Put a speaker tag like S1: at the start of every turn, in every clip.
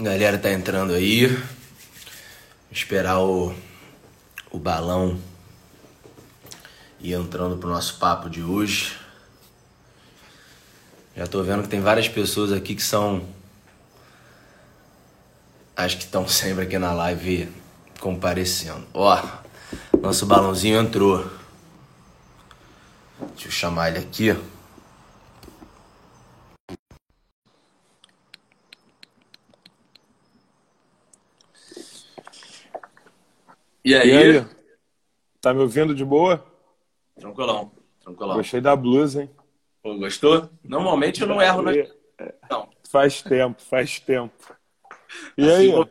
S1: Galera tá entrando aí. Esperar o, o balão e entrando pro nosso papo de hoje. Já tô vendo que tem várias pessoas aqui que são. Acho que estão sempre aqui na live comparecendo. Ó, nosso balãozinho entrou. Deixa eu chamar ele aqui.
S2: E aí? E aí? Tá me ouvindo de boa?
S1: Tranquilão, tranquilão.
S2: Gostei da blusa, hein?
S1: Pô, gostou? Normalmente eu não erro, né?
S2: Não. Faz tempo, faz tempo. E assim, aí?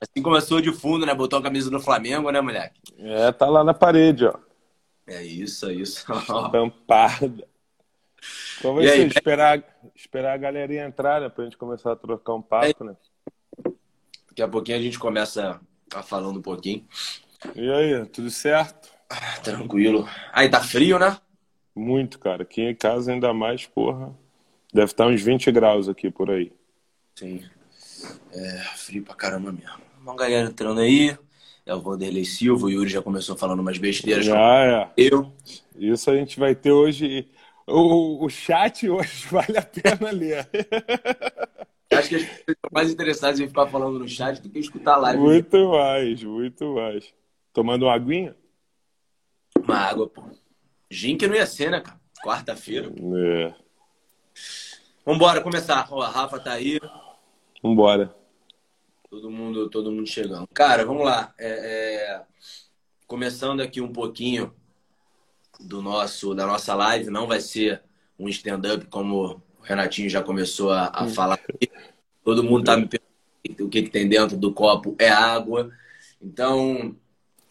S1: Assim começou de fundo, né? Botou a camisa do Flamengo, né, moleque?
S2: É, tá lá na parede, ó.
S1: É isso, é isso.
S2: Estampada. Então vai ser esperar, esperar a galerinha entrar, né? Pra gente começar a trocar um papo, né?
S1: Daqui a pouquinho a gente começa a falando um pouquinho.
S2: E aí, tudo certo?
S1: Ah, tranquilo. Aí tá frio, né?
S2: Muito, cara. Aqui em casa ainda mais, porra. Deve estar uns 20 graus aqui por aí.
S1: Sim. É, frio pra caramba mesmo. Uma galera entrando aí. É o Vanderlei Silva, o Yuri já começou falando umas besteiras.
S2: Ah, é. Eu. Isso a gente vai ter hoje. O, o chat hoje vale a pena ler.
S1: Acho que as pessoas estão mais interessadas em ficar falando no chat do que escutar a live.
S2: Muito mais, muito mais. Tomando uma aguinha?
S1: Uma água, pô. Gin que não ia ser, né, cara? Quarta-feira.
S2: É.
S1: Vambora começar. Ó, a Rafa tá aí.
S2: Vambora.
S1: Todo mundo, todo mundo chegando. Cara, vamos lá. É, é... Começando aqui um pouquinho do nosso, da nossa live. Não vai ser um stand-up como o Renatinho já começou a, a falar. Todo mundo tá me perguntando o que, que tem dentro do copo é água. Então,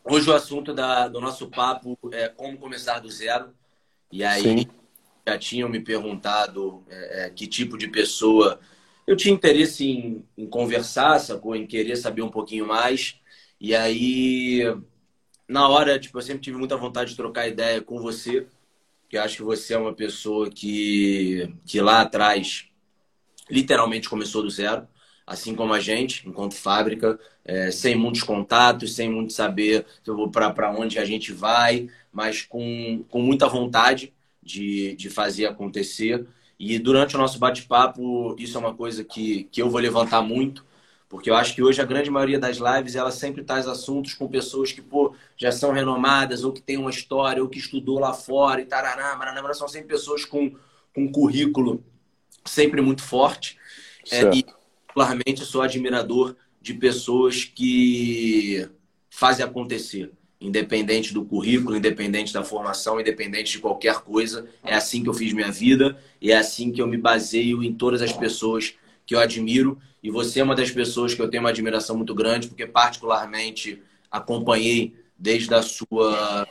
S1: Hoje o assunto da, do nosso papo é como começar do zero. E aí Sim. já tinham me perguntado é, é, que tipo de pessoa eu tinha interesse em, em conversar, sacou? Em querer saber um pouquinho mais. E aí, na hora, tipo, eu sempre tive muita vontade de trocar ideia com você, que acho que você é uma pessoa que, que lá atrás literalmente começou do zero assim como a gente, enquanto fábrica, é, sem muitos contatos, sem muito saber para onde a gente vai, mas com, com muita vontade de, de fazer acontecer. E durante o nosso bate-papo, isso é uma coisa que, que eu vou levantar muito, porque eu acho que hoje a grande maioria das lives, ela sempre traz assuntos com pessoas que, pô, já são renomadas, ou que tem uma história, ou que estudou lá fora, e tarará, maraná, são sempre pessoas com, com um currículo sempre muito forte. É, e particularmente sou admirador de pessoas que fazem acontecer, independente do currículo, independente da formação, independente de qualquer coisa. É assim que eu fiz minha vida e é assim que eu me baseio em todas as pessoas que eu admiro. E você é uma das pessoas que eu tenho uma admiração muito grande, porque particularmente acompanhei desde a sua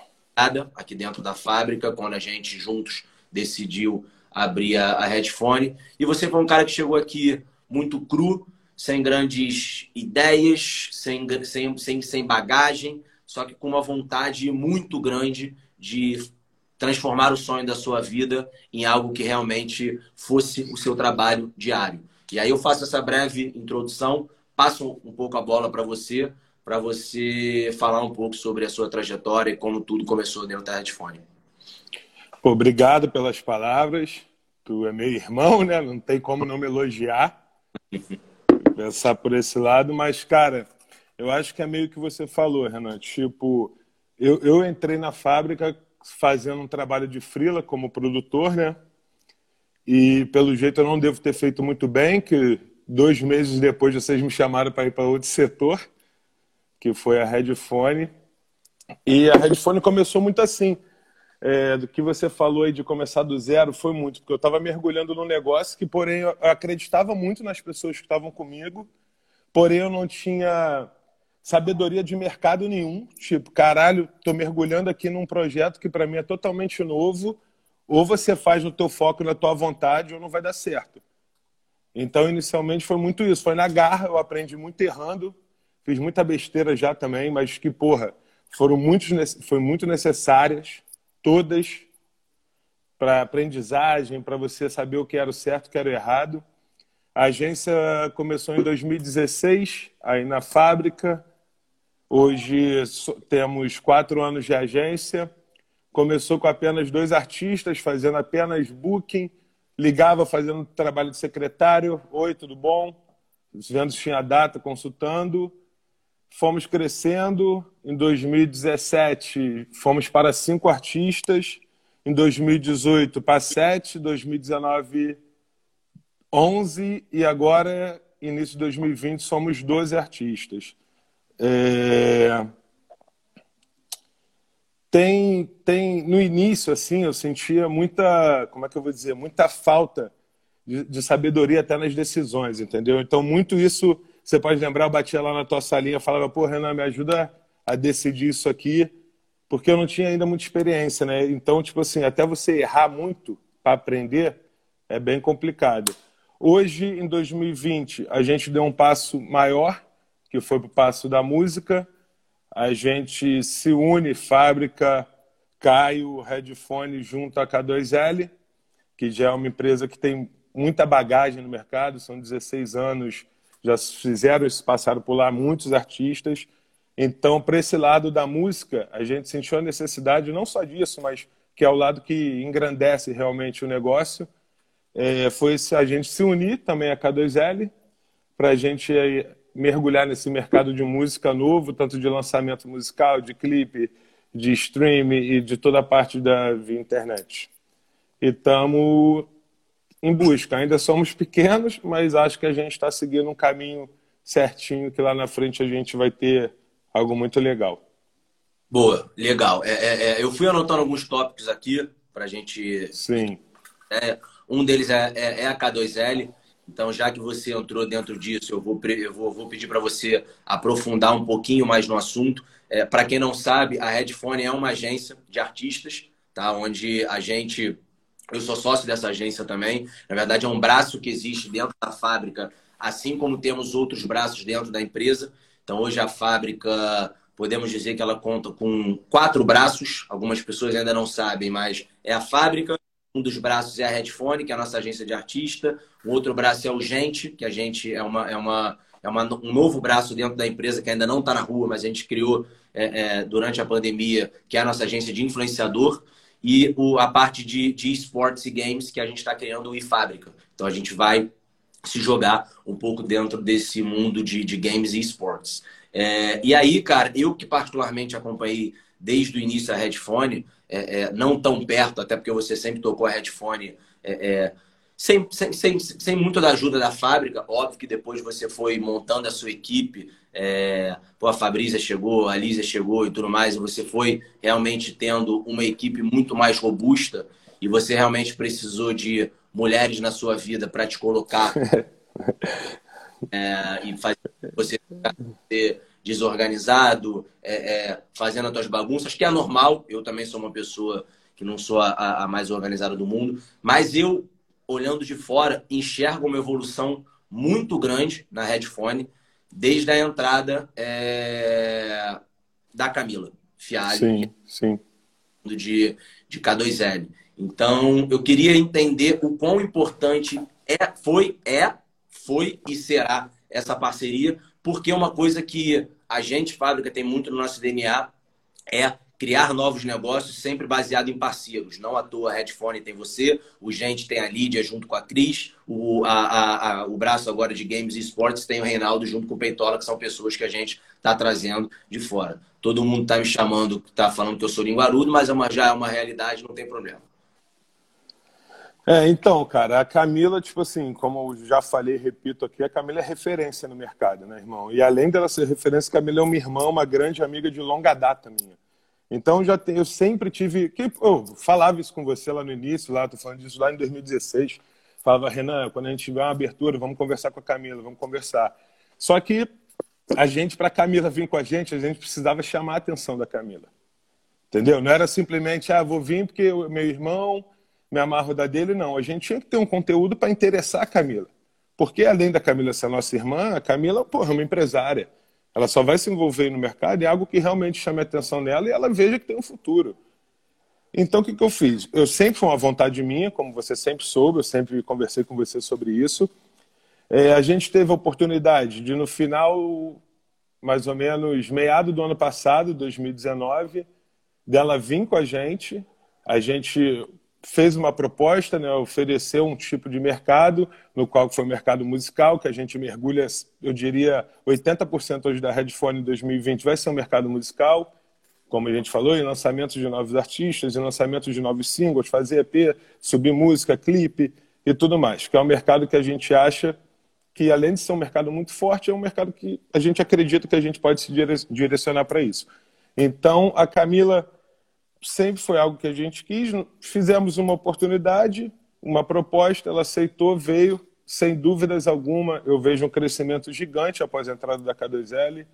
S1: aqui dentro da fábrica, quando a gente juntos decidiu abrir a, Headphone. E você foi um cara que chegou aqui muito cru, sem grandes ideias, sem, sem, sem, sem bagagem, só que com uma vontade muito grande de transformar o sonho da sua vida em algo que realmente fosse o seu trabalho diário. E aí eu faço essa breve introdução, passo um pouco a bola para você, para você falar um pouco sobre a sua trajetória e como tudo começou dentro da Headphone.
S2: Obrigado pelas palavras. Tu é meu irmão, né? Não tem como não me elogiar. Pensar por esse lado, mas, cara, eu acho que é meio que você falou, Renan. Tipo, eu, eu entrei na fábrica fazendo um trabalho de frila como produtor, né? E pelo jeito eu não devo ter feito muito bem, que dois meses depois vocês me chamaram para ir para outro setor, que foi a Redfone. E a Redfone começou muito assim é, do que você falou aí de começar do zero foi muito, porque eu estava mergulhando num negócio que, porém, eu acreditava muito nas pessoas que estavam comigo, porém eu não tinha sabedoria de mercado nenhum. Tipo, caralho, tô mergulhando aqui num projeto que para mim é totalmente novo, ou você faz no teu foco, na tua vontade, ou não vai dar certo. Então, inicialmente foi muito isso, foi na garra, eu aprendi muito errando, fiz muita besteira já também, mas que, porra, foram muito, foi muito necessárias todas para aprendizagem, para você saber o que era o certo, o que era o errado. A agência começou em 2016, aí na fábrica. Hoje temos quatro anos de agência. Começou com apenas dois artistas, fazendo apenas booking. Ligava fazendo trabalho de secretário. Oi, tudo bom? Vendo se tinha data, consultando. Fomos crescendo. Em 2017, fomos para cinco artistas. Em 2018, para sete. 2019, 11. E agora, início de 2020, somos 12 artistas. É... Tem, tem, no início, assim, eu sentia muita, como é que eu vou dizer, muita falta de, de sabedoria até nas decisões, entendeu? Então, muito isso você pode lembrar, eu batia lá na tua salinha e falava, pô, Renan, me ajuda a decidir isso aqui, porque eu não tinha ainda muita experiência, né? Então, tipo assim, até você errar muito para aprender é bem complicado. Hoje, em 2020, a gente deu um passo maior, que foi para o passo da música. A gente se une, fábrica, Caio, Headphone junto à K2L, que já é uma empresa que tem muita bagagem no mercado, são 16 anos já fizeram isso, passaram por lá muitos artistas. Então, para esse lado da música, a gente sentiu a necessidade não só disso, mas que é o lado que engrandece realmente o negócio, é, foi a gente se unir também a K2L para a gente mergulhar nesse mercado de música novo, tanto de lançamento musical, de clipe, de stream e de toda a parte da internet. E estamos em busca. Ainda somos pequenos, mas acho que a gente está seguindo um caminho certinho que lá na frente a gente vai ter algo muito legal.
S1: Boa, legal. É, é, é eu fui anotando alguns tópicos aqui para a gente.
S2: Sim.
S1: É, um deles é, é, é a K2L. Então, já que você entrou dentro disso, eu vou, eu vou, vou pedir para você aprofundar um pouquinho mais no assunto. Para quem não sabe, a Headphone é uma agência de artistas, tá? onde a gente eu sou sócio dessa agência também. Na verdade, é um braço que existe dentro da fábrica, assim como temos outros braços dentro da empresa. Então, hoje a fábrica, podemos dizer que ela conta com quatro braços. Algumas pessoas ainda não sabem, mas é a fábrica. Um dos braços é a Headphone, que é a nossa agência de artista. O outro braço é o Gente, que a gente é, uma, é, uma, é uma, um novo braço dentro da empresa que ainda não está na rua, mas a gente criou é, é, durante a pandemia, que é a nossa agência de influenciador e o, a parte de, de esportes e games que a gente está criando o eFábrica. Então a gente vai se jogar um pouco dentro desse mundo de, de games e esportes. É, e aí, cara, eu que particularmente acompanhei desde o início a headphone, é, é, não tão perto, até porque você sempre tocou a headphone é, é, sem, sem, sem, sem muita da ajuda da fábrica. Óbvio que depois você foi montando a sua equipe, é, pô, a Fabrícia chegou, a Lízia chegou e tudo mais, e você foi realmente tendo uma equipe muito mais robusta e você realmente precisou de mulheres na sua vida para te colocar é, e fazer você ser desorganizado, é, é, fazendo as suas bagunças, que é normal. Eu também sou uma pessoa que não sou a, a mais organizada do mundo, mas eu, olhando de fora, enxergo uma evolução muito grande na headphone desde a entrada é, da Camila Fialho.
S2: Sim, sim.
S1: De, de K2L. Então, eu queria entender o quão importante é, foi, é, foi e será essa parceria, porque é uma coisa que a gente, fábrica, tem muito no nosso DNA, é criar novos negócios sempre baseado em parceiros. Não à toa a Headphone tem você, o Gente tem a Lídia junto com a Cris, o, a, a, a, o braço agora de Games e Esportes tem o Reinaldo junto com o Peitola, que são pessoas que a gente está trazendo de fora. Todo mundo está me chamando, está falando que eu sou linguarudo, mas é uma, já é uma realidade, não tem problema.
S2: É, então, cara, a Camila, tipo assim, como eu já falei, repito aqui, a Camila é referência no mercado, né, irmão? E além dela ser referência, a Camila é uma irmã, uma grande amiga de longa data minha. Então já tem, eu sempre tive. Que, eu falava isso com você lá no início, lá, tô falando disso lá em 2016. Falava, Renan, quando a gente tiver uma abertura, vamos conversar com a Camila, vamos conversar. Só que a gente, para a Camila vir com a gente, a gente precisava chamar a atenção da Camila. Entendeu? Não era simplesmente, ah, vou vir porque meu irmão me amarro da dele, não. A gente tinha que ter um conteúdo para interessar a Camila. Porque além da Camila ser nossa irmã, a Camila, porra, é uma empresária ela só vai se envolver no mercado em algo que realmente chame a atenção dela e ela veja que tem um futuro. Então, o que, que eu fiz? Eu sempre foi uma vontade minha, como você sempre soube, eu sempre conversei com você sobre isso. É, a gente teve a oportunidade de, no final, mais ou menos meado do ano passado, 2019, dela vir com a gente. A gente fez uma proposta, né, ofereceu um tipo de mercado, no qual foi o mercado musical, que a gente mergulha, eu diria, 80% hoje da Headphone 2020 vai ser um mercado musical, como a gente falou, em lançamentos de novos artistas, em lançamentos de novos singles, fazer EP, subir música, clipe e tudo mais, que é um mercado que a gente acha que, além de ser um mercado muito forte, é um mercado que a gente acredita que a gente pode se direcionar para isso. Então, a Camila sempre foi algo que a gente quis. Fizemos uma oportunidade, uma proposta, ela aceitou, veio, sem dúvidas alguma. Eu vejo um crescimento gigante após a entrada da K2L,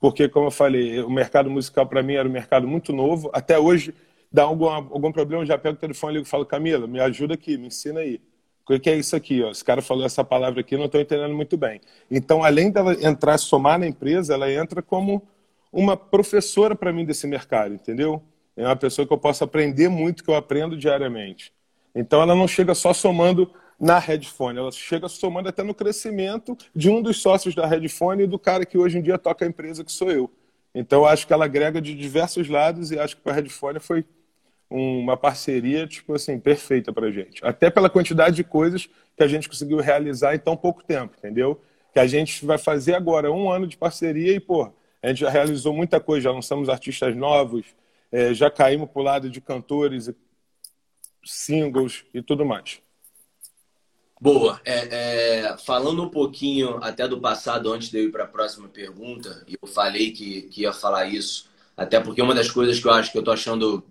S2: porque, como eu falei, o mercado musical para mim era um mercado muito novo. Até hoje, dá algum, algum problema, eu já pego o telefone e falo, Camila, me ajuda aqui, me ensina aí. O que é isso aqui? Ó? Esse cara falou essa palavra aqui, não estou entendendo muito bem. Então, além dela entrar, somar na empresa, ela entra como uma professora para mim desse mercado, entendeu? É uma pessoa que eu posso aprender muito, que eu aprendo diariamente. Então ela não chega só somando na Redfone, ela chega somando até no crescimento de um dos sócios da Redfone e do cara que hoje em dia toca a empresa, que sou eu. Então eu acho que ela agrega de diversos lados e acho que para a Redfone foi uma parceria tipo assim perfeita para gente. Até pela quantidade de coisas que a gente conseguiu realizar em tão pouco tempo, entendeu? Que a gente vai fazer agora um ano de parceria e pô, a gente já realizou muita coisa, já lançamos artistas novos, é, já caímos para o lado de cantores, singles e tudo mais.
S1: Boa. É, é, falando um pouquinho até do passado, antes de eu ir para a próxima pergunta, e eu falei que, que ia falar isso, até porque uma das coisas que eu acho que eu estou achando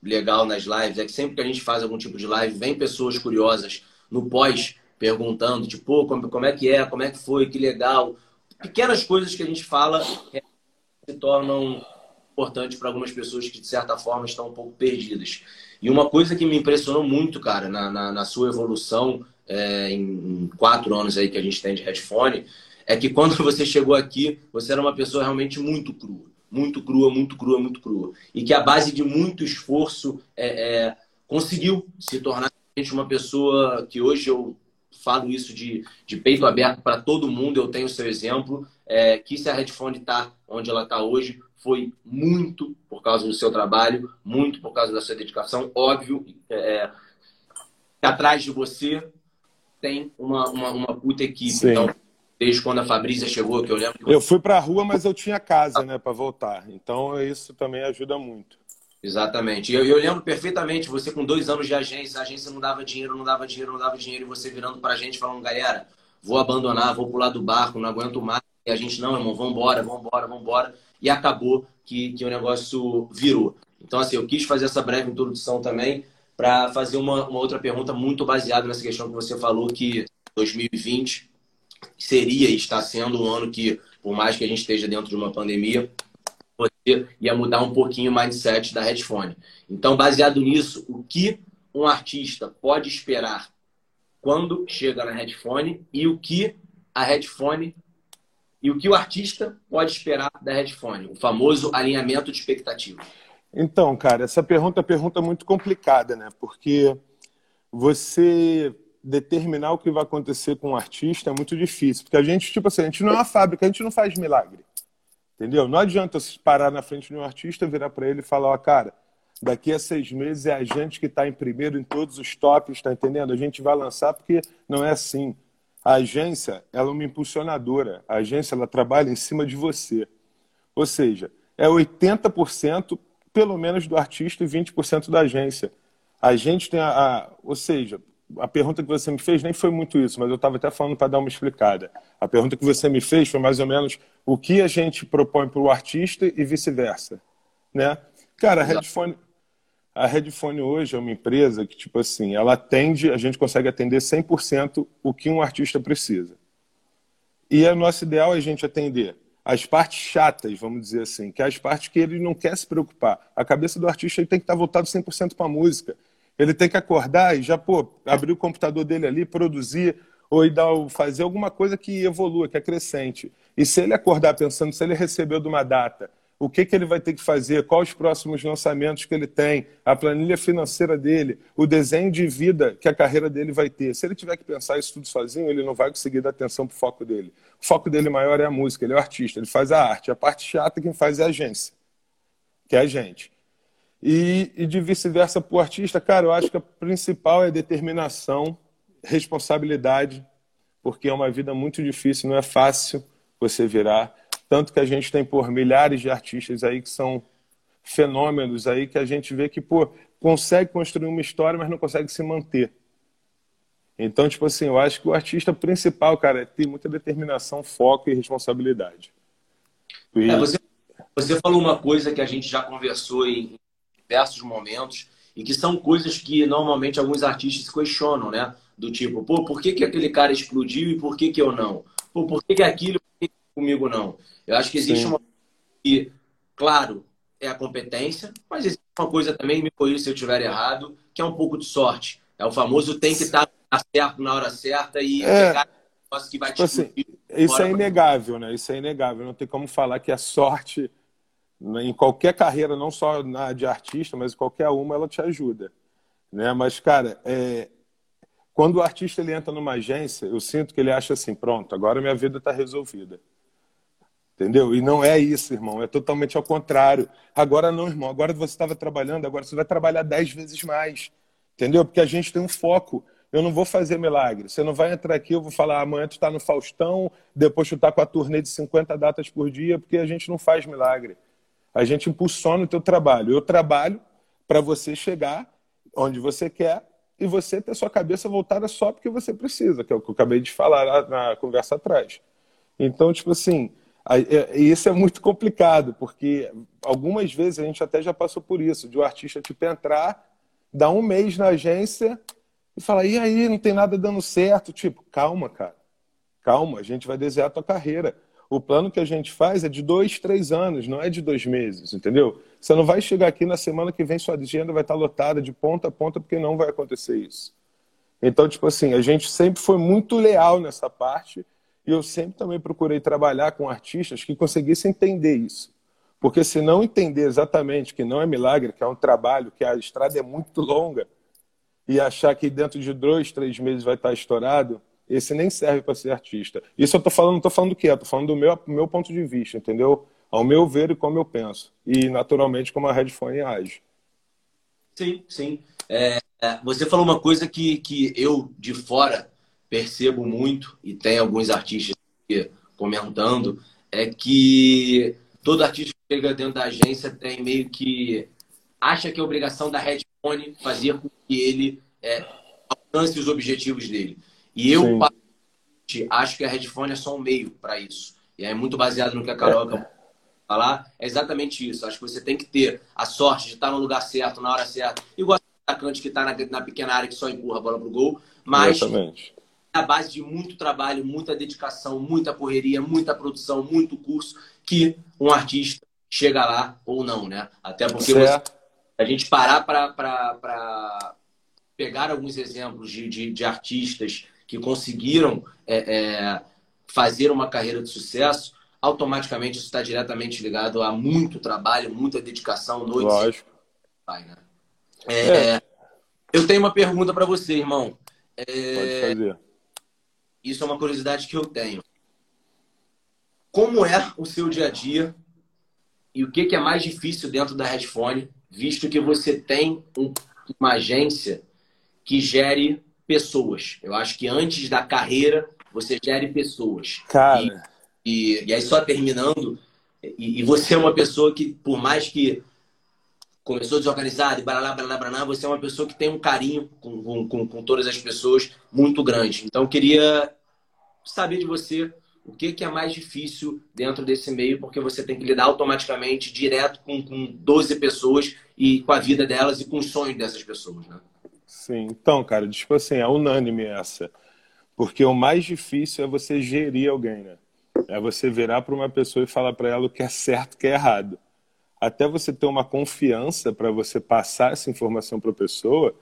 S1: legal nas lives é que sempre que a gente faz algum tipo de live, vem pessoas curiosas no pós perguntando, tipo, como, como é que é, como é que foi, que legal. Pequenas coisas que a gente fala se tornam importante para algumas pessoas que, de certa forma, estão um pouco perdidas. E uma coisa que me impressionou muito, cara, na, na, na sua evolução é, em, quatro anos aí que a gente tem de headphone, é que quando você chegou aqui, você era uma pessoa realmente muito crua. Muito crua, muito crua, muito crua. E que a base de muito esforço é, é, conseguiu se tornar uma pessoa que hoje eu falo isso de, de peito aberto para todo mundo, eu tenho o seu exemplo, é, que se a headphone está onde ela está hoje, foi muito por causa do seu trabalho, muito por causa da sua dedicação. Óbvio, é, é atrás de você tem uma, uma, uma puta equipe. Sim. Então, desde quando a Fabrícia chegou, que eu lembro. Que
S2: eu fui para a rua, mas eu tinha casa, né, para voltar. Então, isso também ajuda muito.
S1: Exatamente. E eu, eu, lembro perfeitamente, você com dois anos de agência, a agência não dava dinheiro, não dava dinheiro, não dava dinheiro, e você virando para a gente falando, galera, vou abandonar, vou pular do barco, não aguento mais. E a gente, não, irmão, vambora, vambora, vambora e acabou que, que o negócio virou. Então, assim, eu quis fazer essa breve introdução também para fazer uma, uma outra pergunta muito baseada nessa questão que você falou que 2020 seria e está sendo um ano que, por mais que a gente esteja dentro de uma pandemia, você ia mudar um pouquinho o mindset da headphone. Então, baseado nisso, o que um artista pode esperar quando chega na headphone e o que a headphone e o que o artista pode esperar da headphone, o famoso alinhamento de expectativa.
S2: Então, cara, essa pergunta é uma pergunta muito complicada, né? Porque você determinar o que vai acontecer com um artista é muito difícil. Porque a gente, tipo assim, a gente não é uma fábrica, a gente não faz milagre. Entendeu? Não adianta parar na frente de um artista, virar para ele e falar, ó, oh, cara, daqui a seis meses é a gente que está em primeiro em todos os tops, tá entendendo? A gente vai lançar porque não é assim. A agência, ela é uma impulsionadora. A agência, ela trabalha em cima de você. Ou seja, é 80% pelo menos do artista e 20% da agência. A gente tem a, a, ou seja, a pergunta que você me fez nem foi muito isso, mas eu estava até falando para dar uma explicada. A pergunta que você me fez foi mais ou menos o que a gente propõe para o artista e vice-versa, né? Cara, a Headphone, a Headphone hoje é uma empresa que, tipo assim, ela atende, a gente consegue atender 100% o que um artista precisa. E o nosso ideal é a gente atender as partes chatas, vamos dizer assim, que é as partes que ele não quer se preocupar. A cabeça do artista ele tem que estar voltado 100% para a música. Ele tem que acordar e já, pô, abrir o computador dele ali, produzir, ou dar, fazer alguma coisa que evolua, que é crescente. E se ele acordar pensando, se ele recebeu de uma data o que, que ele vai ter que fazer, quais os próximos lançamentos que ele tem, a planilha financeira dele, o desenho de vida que a carreira dele vai ter. Se ele tiver que pensar isso tudo sozinho, ele não vai conseguir dar atenção para o foco dele. O foco dele maior é a música, ele é o artista, ele faz a arte. A parte chata quem faz é a agência, que é a gente. E, e de vice-versa para o artista, cara, eu acho que a principal é determinação, responsabilidade, porque é uma vida muito difícil, não é fácil você virar tanto que a gente tem por milhares de artistas aí que são fenômenos aí que a gente vê que pô, consegue construir uma história, mas não consegue se manter. Então, tipo assim, eu acho que o artista principal, cara, é ter muita determinação, foco e responsabilidade.
S1: E... É, você, você falou uma coisa que a gente já conversou em diversos momentos e que são coisas que normalmente alguns artistas questionam, né? Do tipo, pô, por que, que aquele cara explodiu e por que, que eu não? Pô, por que, que aquilo comigo não? Eu acho que existe Sim. uma que, claro, é a competência, mas existe uma coisa também, me corrija se eu estiver errado, que é um pouco de sorte. É o famoso tem que estar certo na hora certa e é, pegar
S2: o que vai tipo te assim, Isso é inegável, né? Isso é inegável. Não tem como falar que a sorte em qualquer carreira, não só na de artista, mas qualquer uma, ela te ajuda. Né? Mas, cara, é... quando o artista ele entra numa agência, eu sinto que ele acha assim, pronto, agora minha vida está resolvida. Entendeu? E não é isso, irmão. É totalmente ao contrário. Agora não, irmão. Agora você estava trabalhando, agora você vai trabalhar dez vezes mais. Entendeu? Porque a gente tem um foco. Eu não vou fazer milagre. Você não vai entrar aqui, eu vou falar, amanhã tu está no Faustão, depois tu está com a turnê de 50 datas por dia, porque a gente não faz milagre. A gente impulsiona o teu trabalho. Eu trabalho para você chegar onde você quer e você ter sua cabeça voltada só porque você precisa, que é o que eu acabei de falar na conversa atrás. Então, tipo assim, e isso é muito complicado, porque algumas vezes a gente até já passou por isso, de um artista tipo entrar, dar um mês na agência e falar, e aí, não tem nada dando certo. Tipo, calma, cara. Calma, a gente vai desenhar a tua carreira. O plano que a gente faz é de dois, três anos, não é de dois meses, entendeu? Você não vai chegar aqui na semana que vem, sua agenda vai estar lotada de ponta a ponta, porque não vai acontecer isso. Então, tipo assim, a gente sempre foi muito leal nessa parte e eu sempre também procurei trabalhar com artistas que conseguissem entender isso. Porque se não entender exatamente que não é milagre, que é um trabalho, que a estrada é muito longa, e achar que dentro de dois, três meses vai estar estourado, esse nem serve para ser artista. Isso eu estou falando, não falando do que é, falando do meu, meu ponto de vista, entendeu? Ao meu ver e como eu penso. E, naturalmente, como a Redfone age.
S1: Sim, sim. É você falou uma coisa que, que eu, de fora, percebo muito, e tem alguns artistas comentando, é que todo artista que chega dentro da agência tem meio que acha que é obrigação da Redfone fazer com que ele é, alcance os objetivos dele. E eu acho que a Redfone é só um meio para isso. E é muito baseado no que a Carol é. falar. É exatamente isso. Acho que você tem que ter a sorte de estar no lugar certo, na hora certa. Igual o atacante que está na, na, pequena área que só empurra a bola pro gol. Mas exatamente a base de muito trabalho, muita dedicação, muita correria, muita produção, muito curso, que um artista chega lá ou não, né? Até porque você, a gente parar para pegar alguns exemplos de, de, de, artistas que conseguiram é, é, fazer uma carreira de sucesso, automaticamente isso está diretamente ligado a muito trabalho, muita dedicação, noites. Lógico. Vai, né? É, é. Eu tenho uma pergunta para você, irmão.
S2: É, Pode fazer.
S1: Isso é uma curiosidade que eu tenho. Como é o seu dia a dia e o que é mais difícil dentro da Redfone, visto que você tem uma agência que gere pessoas. Eu acho que antes da carreira você gere pessoas.
S2: Cara.
S1: E, e, e aí só terminando, e, e, você é uma pessoa que, por mais que começou desorganizado e baralá, baralá, baralá, você é uma pessoa que tem um carinho com, com, com todas as pessoas muito grande. Então, queria saber de você o que, que é mais difícil dentro desse meio, porque você tem que lidar automaticamente, direto com, com 12 pessoas e com a vida delas e com os sonhos dessas pessoas, né?
S2: Sim, então, cara, tipo assim, é unânime essa. Porque o mais difícil é você gerir alguém, né? É você virar para uma pessoa e falar para ela o que é certo, o que é errado até você ter uma confiança para você passar essa informação para a pessoa,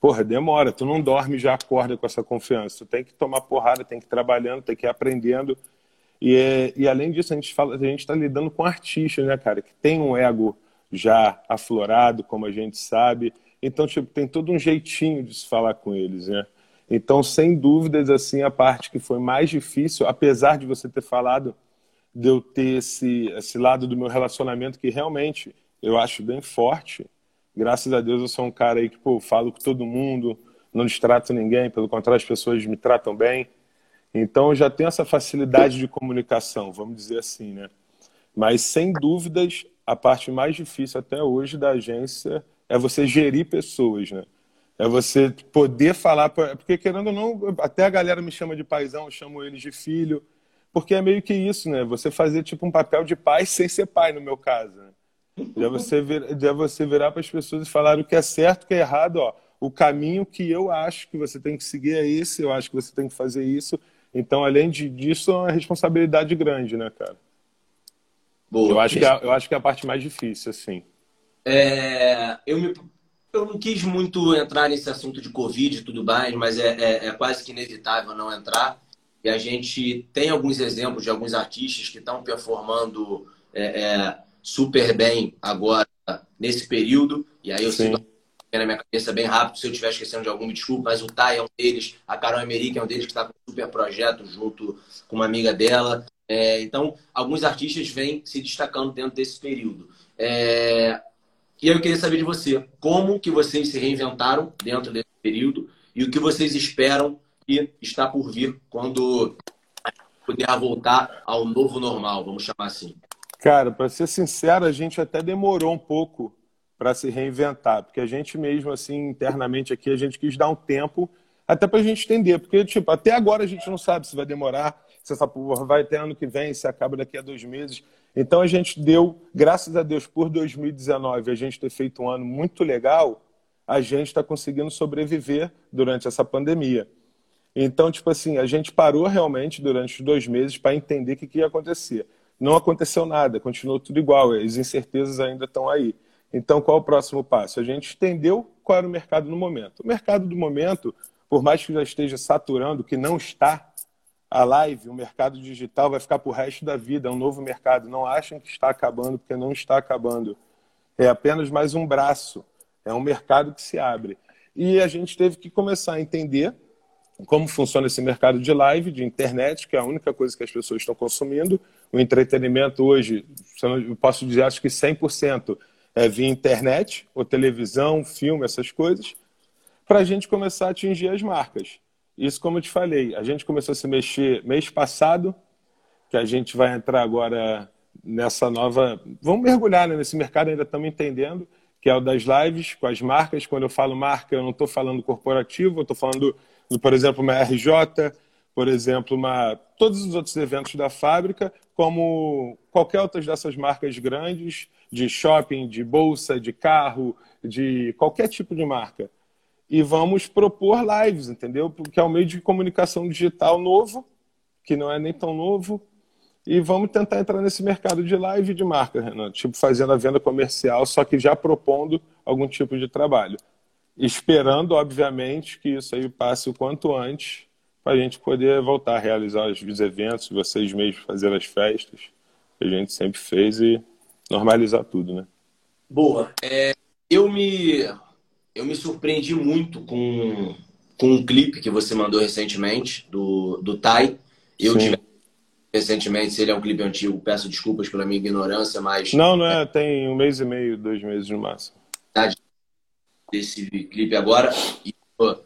S2: porra, demora. Tu não dorme já acorda com essa confiança. Tu tem que tomar porrada, tem que ir trabalhando, tem que ir aprendendo. E, é, e além disso, a gente fala, a gente está lidando com artistas, né, cara, que tem um ego já aflorado, como a gente sabe. Então, tipo, tem todo um jeitinho de se falar com eles, né? Então, sem dúvidas, assim, a parte que foi mais difícil, apesar de você ter falado de eu ter esse, esse lado do meu relacionamento que realmente eu acho bem forte. Graças a Deus eu sou um cara aí que, pô, falo com todo mundo, não distrato ninguém, pelo contrário, as pessoas me tratam bem. Então, eu já tenho essa facilidade de comunicação, vamos dizer assim, né? Mas, sem dúvidas, a parte mais difícil até hoje da agência é você gerir pessoas, né? É você poder falar, porque querendo ou não, até a galera me chama de paizão, eu chamo eles de filho, porque é meio que isso, né? Você fazer tipo um papel de pai sem ser pai, no meu caso. Né? Já você, vir, já você virar para as pessoas e falar o que é certo, o que é errado, ó. O caminho que eu acho que você tem que seguir é esse, eu acho que você tem que fazer isso. Então, além de, disso, é uma responsabilidade grande, né, cara? Boa. Eu acho, que é, eu acho que é a parte mais difícil, assim.
S1: É, eu, me, eu não quis muito entrar nesse assunto de Covid e tudo mais, mas é, é, é, quase que inevitável não entrar. E a gente tem alguns exemplos de alguns artistas que estão performando é, é, super bem agora nesse período. E aí eu Sim. sinto na minha cabeça bem rápido, se eu estiver esquecendo de algum, me desculpe, mas o Tai é um deles, a Carol Emerick é um deles que está com um super projeto junto com uma amiga dela. É, então, alguns artistas vêm se destacando dentro desse período. É, e aí eu queria saber de você, como que vocês se reinventaram dentro desse período e o que vocês esperam que está por vir quando puder voltar ao novo normal, vamos chamar assim.
S2: Cara, para ser sincero, a gente até demorou um pouco para se reinventar, porque a gente mesmo assim internamente aqui a gente quis dar um tempo até para a gente entender, porque tipo até agora a gente não sabe se vai demorar, se essa porra vai até ano que vem, se acaba daqui a dois meses. Então a gente deu, graças a Deus, por 2019, a gente ter feito um ano muito legal, a gente está conseguindo sobreviver durante essa pandemia. Então, tipo assim, a gente parou realmente durante os dois meses para entender o que, que ia acontecer. Não aconteceu nada, continuou tudo igual, as incertezas ainda estão aí. Então, qual o próximo passo? A gente entendeu qual era o mercado no momento. O mercado do momento, por mais que já esteja saturando, que não está, a live, o mercado digital vai ficar para o resto da vida, é um novo mercado. Não achem que está acabando, porque não está acabando. É apenas mais um braço, é um mercado que se abre. E a gente teve que começar a entender como funciona esse mercado de live, de internet, que é a única coisa que as pessoas estão consumindo. O entretenimento hoje, eu posso dizer, acho que 100% é via internet, ou televisão, filme, essas coisas, para a gente começar a atingir as marcas. Isso, como eu te falei, a gente começou a se mexer mês passado, que a gente vai entrar agora nessa nova. Vamos mergulhar né? nesse mercado, ainda estamos entendendo, que é o das lives com as marcas. Quando eu falo marca, eu não estou falando corporativo, eu estou falando, por exemplo, uma RJ, por exemplo, uma, todos os outros eventos da fábrica, como qualquer outra dessas marcas grandes, de shopping, de bolsa, de carro, de qualquer tipo de marca e vamos propor lives, entendeu? Porque é um meio de comunicação digital novo, que não é nem tão novo, e vamos tentar entrar nesse mercado de live de marca, Renan, tipo fazendo a venda comercial, só que já propondo algum tipo de trabalho. Esperando, obviamente, que isso aí passe o quanto antes para a gente poder voltar a realizar os eventos, vocês mesmos fazer as festas que a gente sempre fez e normalizar tudo, né?
S1: Boa. É, eu me eu me surpreendi muito com, com um clipe que você mandou recentemente, do, do Tai. Eu Sim. tive recentemente, se ele é um clipe antigo, peço desculpas pela minha ignorância, mas.
S2: Não, não é, tem um mês e meio, dois meses no máximo.
S1: Desse clipe agora. E, pô,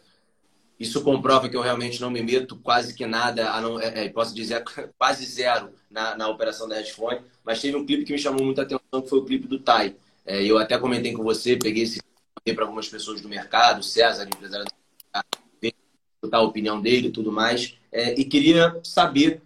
S1: isso comprova que eu realmente não me meto quase que nada, não, é, é posso dizer quase zero na, na operação da headphone, mas teve um clipe que me chamou muita atenção, que foi o clipe do Tai. É, eu até comentei com você, peguei esse para algumas pessoas do mercado, César, empresário mercado, a opinião dele e tudo mais. É, e queria saber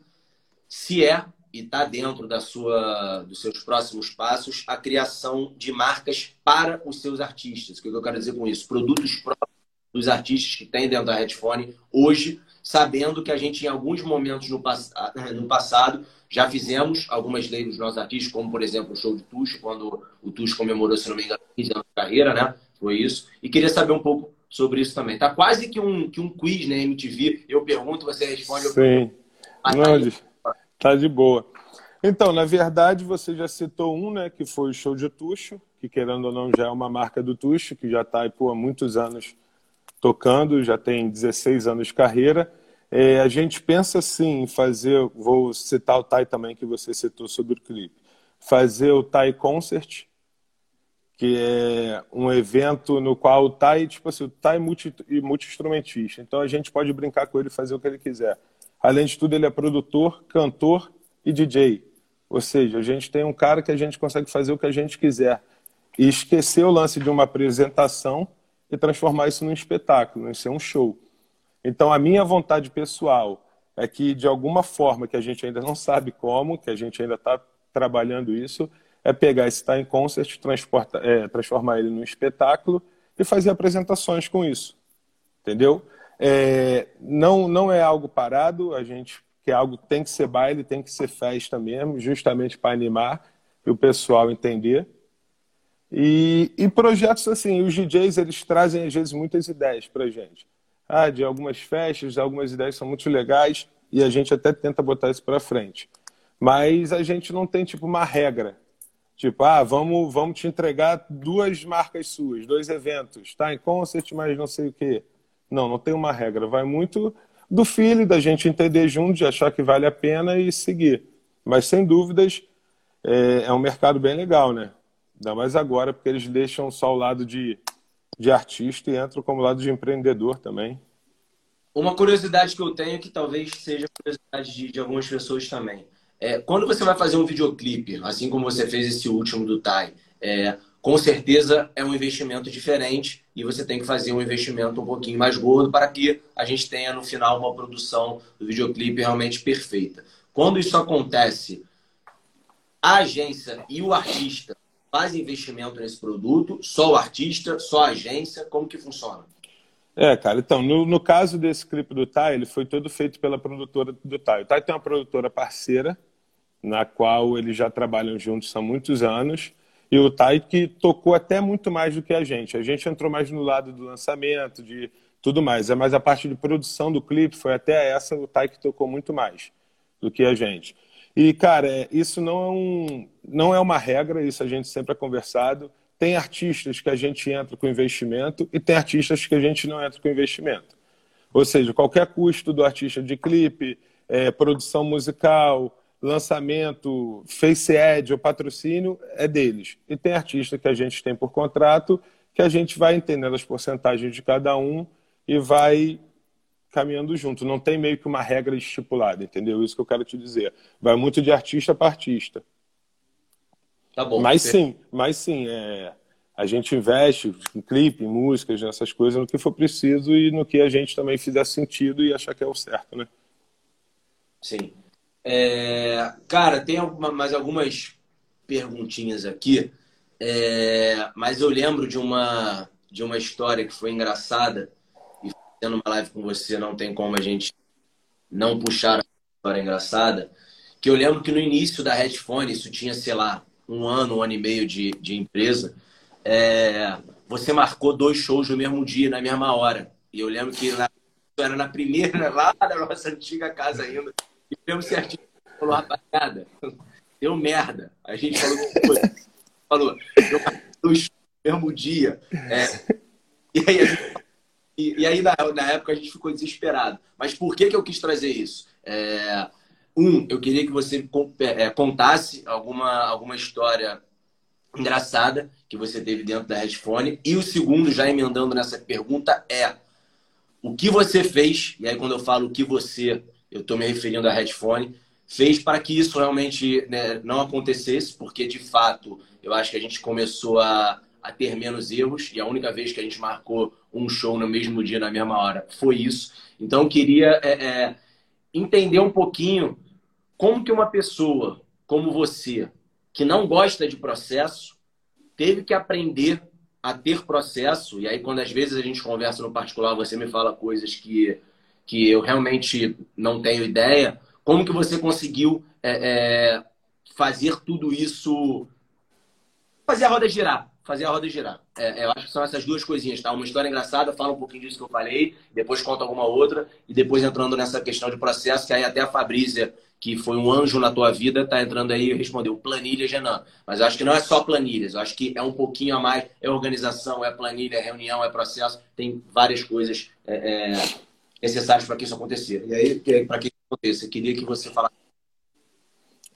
S1: se é e está dentro da sua, dos seus próximos passos a criação de marcas para os seus artistas. O que eu quero dizer com isso? Produtos próprios dos artistas que tem dentro da Headphone hoje, sabendo que a gente, em alguns momentos no, pass no passado, já fizemos algumas leis dos nossos artistas, como, por exemplo, o show de Tuxo, quando o Tuxo comemorou, se não me engano, 15 anos de carreira, né? Foi isso. E queria saber um pouco sobre isso também. Tá quase que um, que um quiz, né, MTV. Eu pergunto, você responde.
S2: Sim. Eu Não, Tá de boa. Então, na verdade, você já citou um, né, que foi o show de Tuxo, que querendo ou não já é uma marca do Tuxo, que já está há muitos anos tocando, já tem 16 anos de carreira. É, a gente pensa sim em fazer, vou citar o Tai também que você citou sobre o clipe, fazer o Tai Concert, que é um evento no qual o Tai, tipo assim, o é multi-instrumentista, então a gente pode brincar com ele fazer o que ele quiser. Além de tudo, ele é produtor, cantor e DJ. Ou seja, a gente tem um cara que a gente consegue fazer o que a gente quiser e esquecer o lance de uma apresentação e transformar isso num espetáculo, isso é um show. Então, a minha vontade pessoal é que, de alguma forma, que a gente ainda não sabe como, que a gente ainda está trabalhando isso, é pegar esse time concert, é, transformar ele num espetáculo e fazer apresentações com isso. Entendeu? É, não, não é algo parado, a gente que é algo tem que ser baile, tem que ser festa mesmo, justamente para animar e o pessoal entender. E, e, projetos assim, os DJs eles trazem às vezes muitas ideias para gente. Ah, de algumas festas, algumas ideias são muito legais e a gente até tenta botar isso para frente. Mas a gente não tem tipo uma regra. Tipo, ah, vamos, vamos te entregar duas marcas suas, dois eventos, tá? Em concert, mas não sei o quê. Não, não tem uma regra. Vai muito do filho, da gente entender junto, de achar que vale a pena e seguir. Mas, sem dúvidas, é, é um mercado bem legal, né? Ainda mais agora, porque eles deixam só o lado de, de artista e entram como lado de empreendedor também.
S1: Uma curiosidade que eu tenho, que talvez seja curiosidade de, de algumas pessoas também. É, quando você vai fazer um videoclipe, assim como você fez esse último do Tai, é, com certeza é um investimento diferente e você tem que fazer um investimento um pouquinho mais gordo para que a gente tenha no final uma produção do videoclipe realmente perfeita. Quando isso acontece, a agência e o artista fazem investimento nesse produto? Só o artista, só a agência? Como que funciona?
S2: É, cara, então, no, no caso desse clipe do Tai, ele foi todo feito pela produtora do Tai. O Tai tem uma produtora parceira, na qual eles já trabalham juntos há muitos anos, e o que tocou até muito mais do que a gente. A gente entrou mais no lado do lançamento, de tudo mais. É mais a parte de produção do clipe, foi até essa o Tai que tocou muito mais do que a gente. E, cara, é, isso não é, um, não é uma regra, isso a gente sempre é conversado. Tem artistas que a gente entra com investimento e tem artistas que a gente não entra com investimento. Ou seja, qualquer custo do artista de clipe, é, produção musical, lançamento, face ad ou patrocínio é deles. E tem artista que a gente tem por contrato que a gente vai entendendo as porcentagens de cada um e vai caminhando junto. Não tem meio que uma regra estipulada, entendeu? Isso que eu quero te dizer. Vai muito de artista para artista. Tá bom. Mas sim, mas sim, é, a gente investe em clipe, em músicas, nessas coisas, no que for preciso e no que a gente também fizer sentido e achar que é o certo, né?
S1: Sim. É, cara, tem alguma, mais algumas perguntinhas aqui, é, mas eu lembro de uma, de uma história que foi engraçada tendo uma live com você, não tem como a gente não puxar a história engraçada. Que eu lembro que no início da Headphone, isso tinha, sei lá, um ano, um ano e meio de, de empresa, é, você marcou dois shows no mesmo dia, na mesma hora. E eu lembro que lá, era na primeira, lá da nossa antiga casa ainda. E lembro certinho, falou, rapaziada, deu merda. A gente falou, falou, marquei dois shows no mesmo dia. É, e aí e, e aí, na, na, época, a gente ficou desesperado. Mas por que, que eu quis trazer isso? É, um, eu queria que você é, contasse alguma, alguma história engraçada que você teve dentro da headphone. E o segundo, já emendando nessa pergunta, é o que você fez, e aí quando eu falo o que você, eu estou me referindo à headphone, fez para que isso realmente né, não acontecesse, porque de fato eu acho que a gente começou a, a ter menos erros e a única vez que a gente marcou um show no mesmo dia, na mesma hora, foi isso. Então, eu queria é, é, entender um pouquinho como que uma pessoa como você, que não gosta de processo, teve que aprender a ter processo. E aí, quando às vezes a gente conversa no particular, você me fala coisas que, que eu realmente não tenho ideia. Como que você conseguiu é, é fazer tudo isso, fazer a roda girar? fazer a roda girar. É, eu acho que são essas duas coisinhas, tá? Uma história engraçada, fala um pouquinho disso que eu falei, depois conta alguma outra, e depois entrando nessa questão de processo, que aí até a Fabrícia, que foi um anjo na tua vida, está entrando aí e respondeu planilha, Genan. Mas eu acho que não é só planilhas, eu acho que é um pouquinho a mais, é organização, é planilha, é reunião, é processo, tem várias coisas é, é, necessárias para que isso acontecer. E aí, para que isso aconteça, eu queria que você falasse.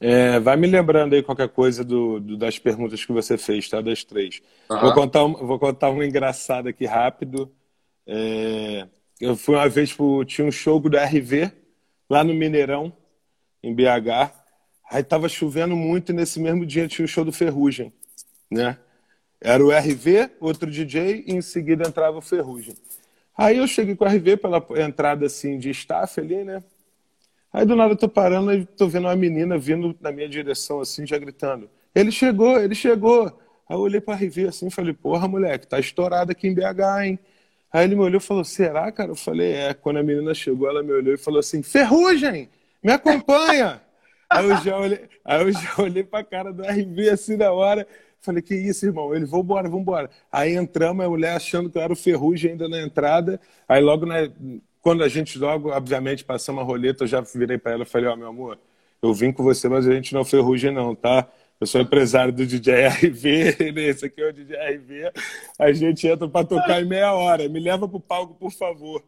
S2: É, vai me lembrando aí qualquer coisa do, do, das perguntas que você fez, tá? Das três. Uhum. Vou, contar um, vou contar uma engraçada aqui rápido. É, eu fui uma vez pro. Tinha um show do RV lá no Mineirão em BH. Aí tava chovendo muito e nesse mesmo dia tinha o show do Ferrugem, né? Era o RV, outro DJ e em seguida entrava o Ferrugem. Aí eu cheguei com o RV pela entrada assim de staff ali, né? Aí do nada eu tô parando e tô vendo uma menina vindo na minha direção assim, já gritando: "Ele chegou, ele chegou". Aí eu olhei para RV assim e falei: "Porra, moleque, tá estourado aqui em BH, hein?" Aí ele me olhou e falou: "Será, cara?" Eu falei: "É". Quando a menina chegou, ela me olhou e falou assim: "Ferrugem!" me acompanha. aí eu já olhei, aí eu já olhei pra cara do RV assim na hora. Falei, que isso, irmão? Ele, vambora, vambora. Aí entramos, a mulher achando que eu era o ferrugem ainda na entrada. Aí logo, na, quando a gente logo, obviamente, passamos a roleta, eu já virei para ela e falei, ó, oh, meu amor, eu vim com você, mas a gente não é ferrugem não, tá? Eu sou empresário do DJ RV, esse aqui é o DJ RV. A gente entra para tocar em meia hora. Me leva pro palco, por favor.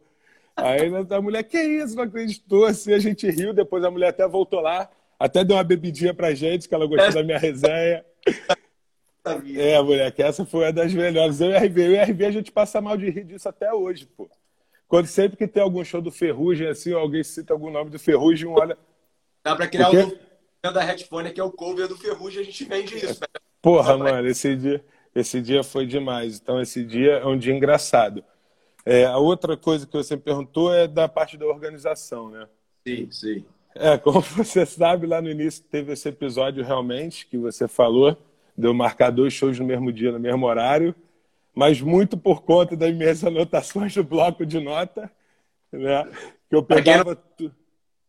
S2: Aí a mulher, que isso, não acreditou, assim, a gente riu, depois a mulher até voltou lá, até deu uma bebidinha pra gente, que ela gostou da minha resenha. É, moleque, essa foi uma das melhores. Eu e o RV, eu e o RV a gente passa mal de rir disso até hoje, pô. Quando sempre que tem algum show do Ferrugem, assim, ou alguém cita algum nome do Ferrugem, olha.
S1: Dá pra criar o um da headphone que é o cover do Ferrugem, a gente vende isso. Né?
S2: Porra, mano, esse dia, esse dia foi demais. Então, esse dia é um dia engraçado. É, a outra coisa que você me perguntou é da parte da organização, né?
S1: Sim, sim.
S2: É, como você sabe, lá no início teve esse episódio realmente que você falou, de eu marcar dois shows no mesmo dia, no mesmo horário, mas muito por conta das minhas anotações do bloco de nota, né? Que eu pegava.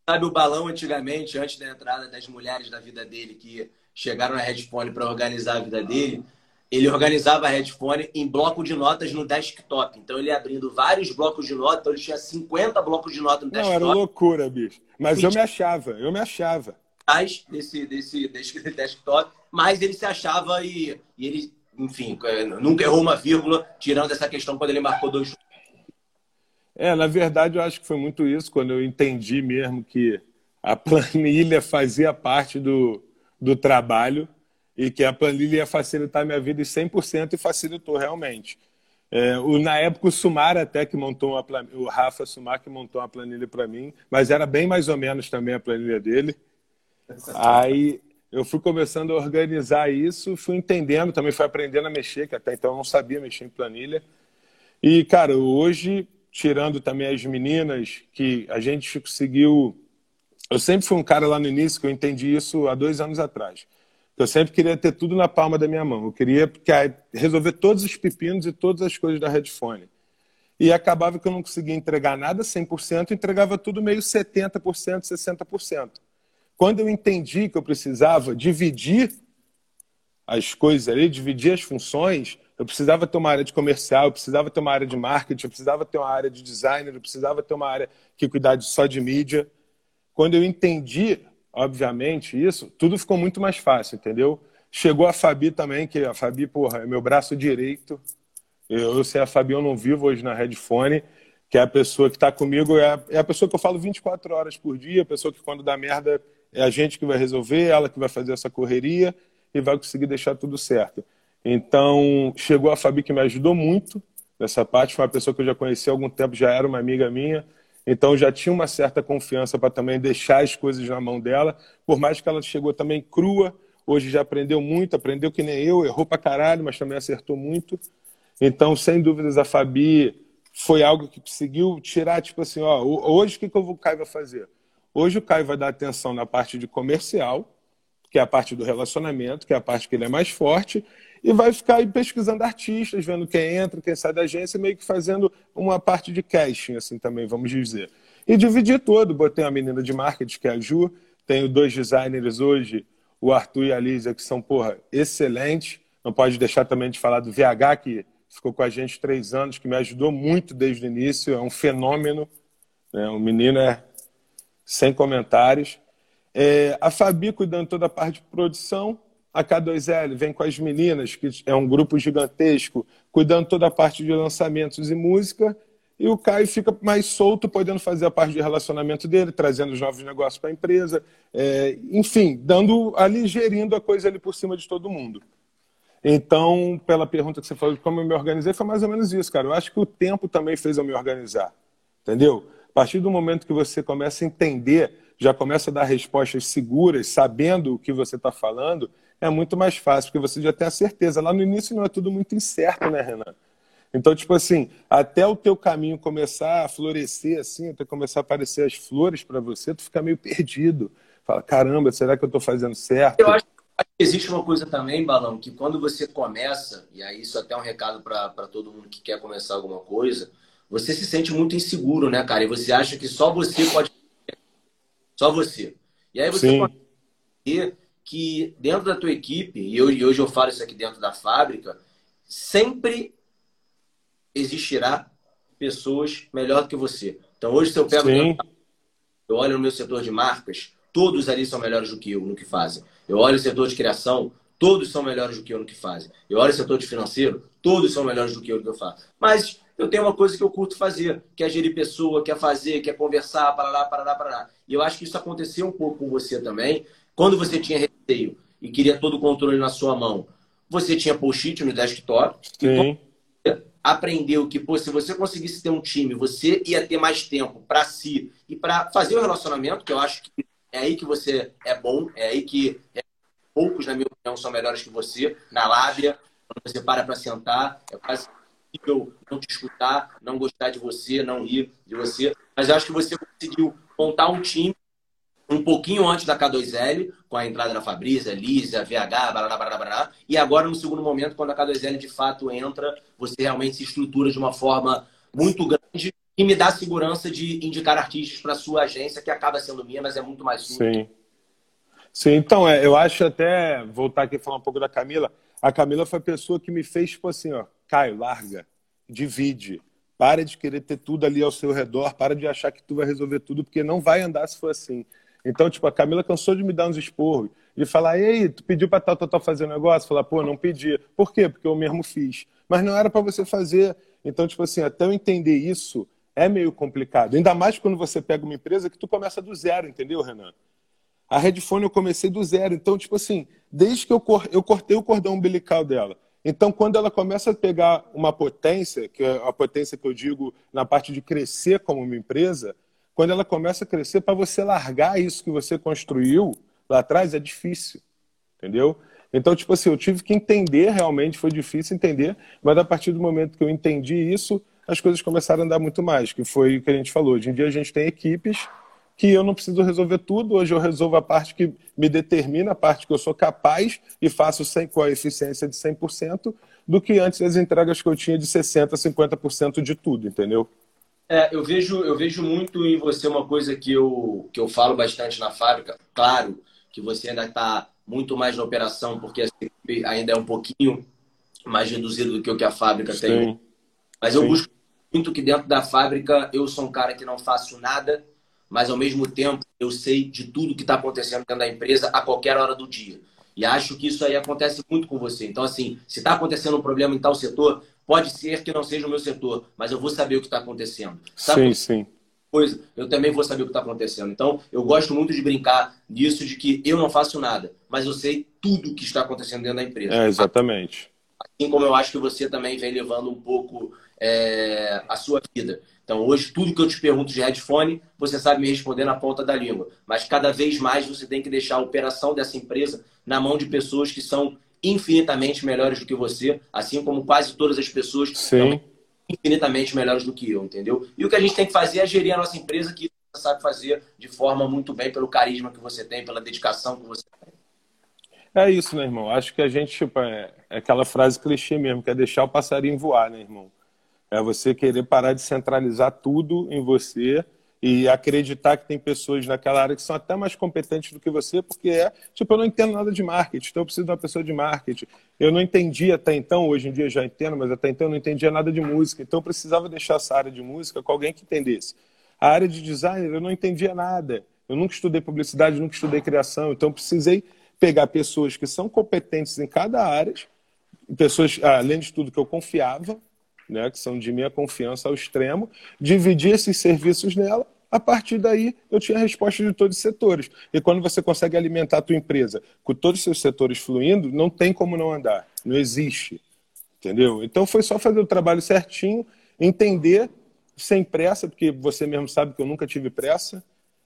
S1: Sabe o balão antigamente, antes da entrada das mulheres da vida dele, que chegaram na headphone para organizar a vida dele? ele organizava a headphone em bloco de notas no desktop. Então ele abrindo vários blocos de notas, então ele tinha 50 blocos de notas no desktop.
S2: Não, era loucura, bicho. Mas eu me achava, eu me achava.
S1: Desse, desse, desse desktop, mas ele se achava e, e ele, enfim, é, nunca errou uma vírgula, tirando essa questão quando ele marcou dois.
S2: É, na verdade, eu acho que foi muito isso, quando eu entendi mesmo que a planilha fazia parte do, do trabalho e que a planilha ia facilitar minha vida em 100% e facilitou realmente. É, o, na época, o Sumar até que montou uma planilha, o Rafa Sumar que montou uma planilha para mim, mas era bem mais ou menos também a planilha dele. Aí eu fui começando a organizar isso, fui entendendo, também fui aprendendo a mexer, que até então eu não sabia mexer em planilha. E, cara, hoje, tirando também as meninas, que a gente conseguiu. Eu sempre fui um cara lá no início que eu entendi isso há dois anos atrás. Eu sempre queria ter tudo na palma da minha mão. Eu queria resolver todos os pepinos e todas as coisas da headphone. E acabava que eu não conseguia entregar nada 100%, entregava tudo meio 70%, 60%. Quando eu entendi que eu precisava dividir as coisas ali, dividir as funções, eu precisava ter uma área de comercial, eu precisava ter uma área de marketing, eu precisava ter uma área de designer, eu precisava ter uma área que cuidasse só de mídia. Quando eu entendi obviamente, isso, tudo ficou muito mais fácil, entendeu? Chegou a Fabi também, que a Fabi, porra, é meu braço direito. Eu, eu sei a Fabi, eu não vivo hoje na headphone, que é a pessoa que está comigo, é a, é a pessoa que eu falo 24 horas por dia, a pessoa que quando dá merda é a gente que vai resolver, ela que vai fazer essa correria e vai conseguir deixar tudo certo. Então, chegou a Fabi que me ajudou muito nessa parte, foi uma pessoa que eu já conheci há algum tempo, já era uma amiga minha, então já tinha uma certa confiança para também deixar as coisas na mão dela, por mais que ela chegou também crua, hoje já aprendeu muito, aprendeu que nem eu, errou para caralho, mas também acertou muito. Então, sem dúvidas, a Fabi foi algo que conseguiu tirar, tipo assim, ó, hoje o que, que o Caio vai fazer? Hoje o Caio vai dar atenção na parte de comercial, que é a parte do relacionamento, que é a parte que ele é mais forte, e vai ficar aí pesquisando artistas, vendo quem entra, quem sai da agência, meio que fazendo uma parte de casting, assim também, vamos dizer. E dividi todo, botei uma menina de marketing, que é a Ju, tenho dois designers hoje, o Arthur e a Lísia, que são, porra, excelentes. Não pode deixar também de falar do VH, que ficou com a gente três anos, que me ajudou muito desde o início, é um fenômeno, né? um menino é sem comentários. É, a Fabi cuidando toda a parte de produção, a K2L vem com as meninas, que é um grupo gigantesco, cuidando toda a parte de lançamentos e música, e o Caio fica mais solto, podendo fazer a parte de relacionamento dele, trazendo os novos negócios para a empresa, é, enfim, dando ali, gerindo a coisa ali por cima de todo mundo. Então, pela pergunta que você falou de como eu me organizei, foi mais ou menos isso, cara. Eu acho que o tempo também fez eu me organizar, entendeu? A partir do momento que você começa a entender, já começa a dar respostas seguras, sabendo o que você está falando, é muito mais fácil, porque você já tem a certeza. Lá no início não é tudo muito incerto, né, Renan? Então, tipo assim, até o teu caminho começar a florescer, assim, até começar a aparecer as flores para você, tu fica meio perdido. Fala, caramba, será que eu estou fazendo certo?
S1: Eu acho, acho, que existe uma coisa também, Balão, que quando você começa, e aí isso é até é um recado para todo mundo que quer começar alguma coisa, você se sente muito inseguro, né, cara? E você acha que só você pode. Só você. E aí você Sim. pode ver que dentro da tua equipe, e hoje eu falo isso aqui dentro da fábrica, sempre existirá pessoas melhor do que você. Então, hoje, se eu pego, eu olho no meu setor de marcas, todos ali são melhores do que eu no que fazem. Eu olho o setor de criação, todos são melhores do que eu no que fazem. Eu olho o setor de financeiro, todos são melhores do que eu no que eu faço. Mas eu tenho uma coisa que eu curto fazer, que é gerir pessoa, que é fazer, que é conversar, parará, parará, parará. E eu acho que isso aconteceu um pouco com você também. Quando você tinha receio e queria todo o controle na sua mão, você tinha post-it no desktop.
S2: Sim
S1: aprendeu que, pô, se você conseguisse ter um time, você ia ter mais tempo para si e para fazer o relacionamento, que eu acho que é aí que você é bom, é aí que é, poucos, na minha opinião, são melhores que você, na lábia, quando você para para sentar, é quase impossível não te escutar, não gostar de você, não rir de você, mas eu acho que você conseguiu montar um time um pouquinho antes da K2L, com a entrada da Fabrícia, Lízia, VH, e agora no segundo momento, quando a K2L de fato entra, você realmente se estrutura de uma forma muito grande e me dá segurança de indicar artistas para sua agência, que acaba sendo minha, mas é muito mais
S2: sua. Sim. Sim, então, é, eu acho até, voltar aqui e falar um pouco da Camila, a Camila foi a pessoa que me fez, tipo assim, ó, Caio, larga, divide, para de querer ter tudo ali ao seu redor, para de achar que tu vai resolver tudo, porque não vai andar se for assim. Então, tipo, a Camila cansou de me dar uns esporros, de falar, ei, tu pediu para tal, tal, tal fazer um negócio? Falar, pô, não pedi. Por quê? Porque eu mesmo fiz. Mas não era para você fazer. Então, tipo assim, até eu entender isso é meio complicado. Ainda mais quando você pega uma empresa que tu começa do zero, entendeu, Renan? A Redfone eu comecei do zero. Então, tipo assim, desde que eu, cor... eu cortei o cordão umbilical dela. Então, quando ela começa a pegar uma potência, que é a potência que eu digo na parte de crescer como uma empresa, quando ela começa a crescer, para você largar isso que você construiu lá atrás é difícil, entendeu? Então, tipo assim, eu tive que entender realmente, foi difícil entender, mas a partir do momento que eu entendi isso, as coisas começaram a andar muito mais, que foi o que a gente falou. Hoje em dia a gente tem equipes que eu não preciso resolver tudo, hoje eu resolvo a parte que me determina, a parte que eu sou capaz e faço sem, com a eficiência de 100%, do que antes as entregas que eu tinha de 60%, 50% de tudo, entendeu?
S1: É, eu vejo, eu vejo muito em você uma coisa que eu, que eu falo bastante na fábrica. Claro que você ainda está muito mais na operação, porque a equipe ainda é um pouquinho mais reduzido do que o que a fábrica Sim. tem. Mas eu Sim. busco muito que dentro da fábrica eu sou um cara que não faço nada, mas ao mesmo tempo eu sei de tudo que está acontecendo dentro da empresa a qualquer hora do dia. E acho que isso aí acontece muito com você. Então, assim, se está acontecendo um problema em tal setor, Pode ser que não seja o meu setor, mas eu vou saber o que está acontecendo.
S2: Sabe sim, sim.
S1: Coisa, eu também vou saber o que está acontecendo. Então, eu gosto muito de brincar nisso, de que eu não faço nada, mas eu sei tudo o que está acontecendo dentro da empresa.
S2: É, exatamente.
S1: Assim como eu acho que você também vem levando um pouco é, a sua vida. Então, hoje, tudo que eu te pergunto de headphone, você sabe me responder na ponta da língua. Mas cada vez mais você tem que deixar a operação dessa empresa na mão de pessoas que são infinitamente melhores do que você, assim como quase todas as pessoas
S2: são
S1: infinitamente melhores do que eu, entendeu? E o que a gente tem que fazer é gerir a nossa empresa que você sabe fazer de forma muito bem pelo carisma que você tem, pela dedicação que você tem.
S2: É isso, né, irmão? Acho que a gente, tipo, é, é aquela frase clichê mesmo, que é deixar o passarinho voar, né, irmão? É você querer parar de centralizar tudo em você e acreditar que tem pessoas naquela área que são até mais competentes do que você, porque é, tipo, eu não entendo nada de marketing, então eu preciso de uma pessoa de marketing. Eu não entendia até então, hoje em dia já entendo, mas até então eu não entendia nada de música, então eu precisava deixar essa área de música com alguém que entendesse. A área de design eu não entendia nada. Eu nunca estudei publicidade, nunca estudei criação, então precisei pegar pessoas que são competentes em cada área, pessoas, além de tudo, que eu confiava, né, que são de minha confiança ao extremo, dividir esses serviços nela. A partir daí, eu tinha a resposta de todos os setores. E quando você consegue alimentar a tua empresa com todos os seus setores fluindo, não tem como não andar. Não existe. Entendeu? Então foi só fazer o trabalho certinho, entender sem pressa, porque você mesmo sabe que eu nunca tive pressa.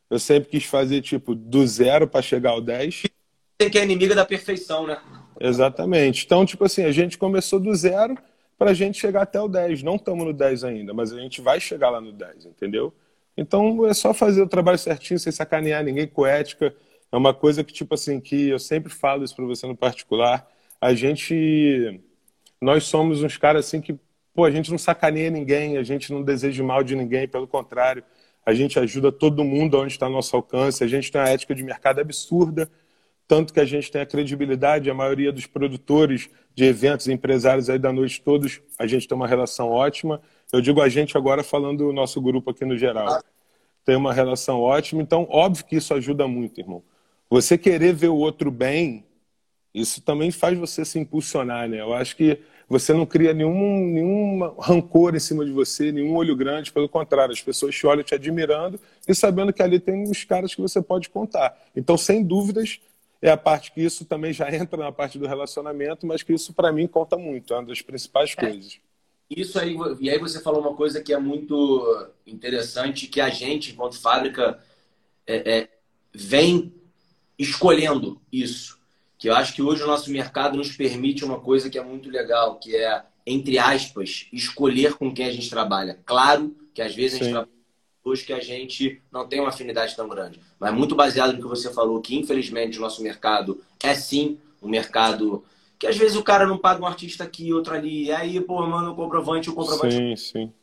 S2: Eu sempre quis fazer tipo do zero para chegar ao 10.
S1: Tem que é inimiga da perfeição, né?
S2: Exatamente. Então, tipo assim, a gente começou do zero para a gente chegar até o 10. Não estamos no 10 ainda, mas a gente vai chegar lá no 10, entendeu? Então é só fazer o trabalho certinho, sem sacanear ninguém com ética. É uma coisa que, tipo assim, que eu sempre falo isso para você no particular. A gente. Nós somos uns caras assim que, pô, a gente não sacaneia ninguém, a gente não deseja mal de ninguém, pelo contrário, a gente ajuda todo mundo onde está nosso alcance, a gente tem uma ética de mercado absurda tanto que a gente tem a credibilidade, a maioria dos produtores de eventos, empresários aí da noite, todos, a gente tem uma relação ótima. Eu digo a gente agora falando do nosso grupo aqui no geral. Tem uma relação ótima, então óbvio que isso ajuda muito, irmão. Você querer ver o outro bem, isso também faz você se impulsionar, né? Eu acho que você não cria nenhum, nenhum rancor em cima de você, nenhum olho grande, pelo contrário, as pessoas te olham te admirando e sabendo que ali tem uns caras que você pode contar. Então, sem dúvidas, é a parte que isso também já entra na parte do relacionamento, mas que isso para mim conta muito, é uma das principais é. coisas.
S1: Isso aí, e aí você falou uma coisa que é muito interessante, que a gente, enquanto fábrica, é, é, vem escolhendo isso. Que eu acho que hoje o nosso mercado nos permite uma coisa que é muito legal, que é, entre aspas, escolher com quem a gente trabalha. Claro que às vezes Sim. a gente trabalha pessoas que a gente não tem uma afinidade tão grande. Mas muito baseado no que você falou, que infelizmente o nosso mercado é sim um mercado que às vezes o cara não paga um artista aqui, outro ali, e aí, pô, manda o comprovante, o comprovante.
S2: Sim, sim.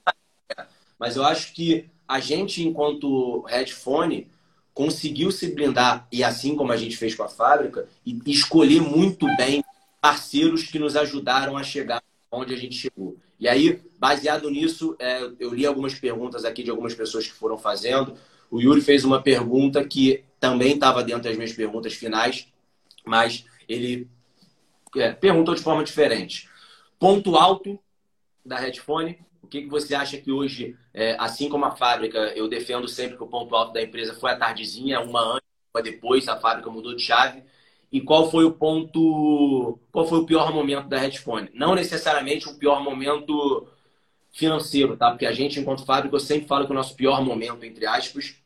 S1: Mas eu acho que a gente, enquanto headphone, conseguiu se blindar, e assim como a gente fez com a fábrica, e escolher muito bem parceiros que nos ajudaram a chegar onde a gente chegou. E aí, baseado nisso, é, eu li algumas perguntas aqui de algumas pessoas que foram fazendo. O Yuri fez uma pergunta que também estava dentro das minhas perguntas finais, mas ele é, perguntou de forma diferente. Ponto alto da headphone. O que, que você acha que hoje, é, assim como a fábrica, eu defendo sempre que o ponto alto da empresa foi a tardezinha, uma antes, uma depois, a fábrica mudou de chave e qual foi o ponto, qual foi o pior momento da Redphone. Não necessariamente um pior momento financeiro, tá? Porque a gente, enquanto fábrica, eu sempre falo que o nosso pior momento, entre aspas,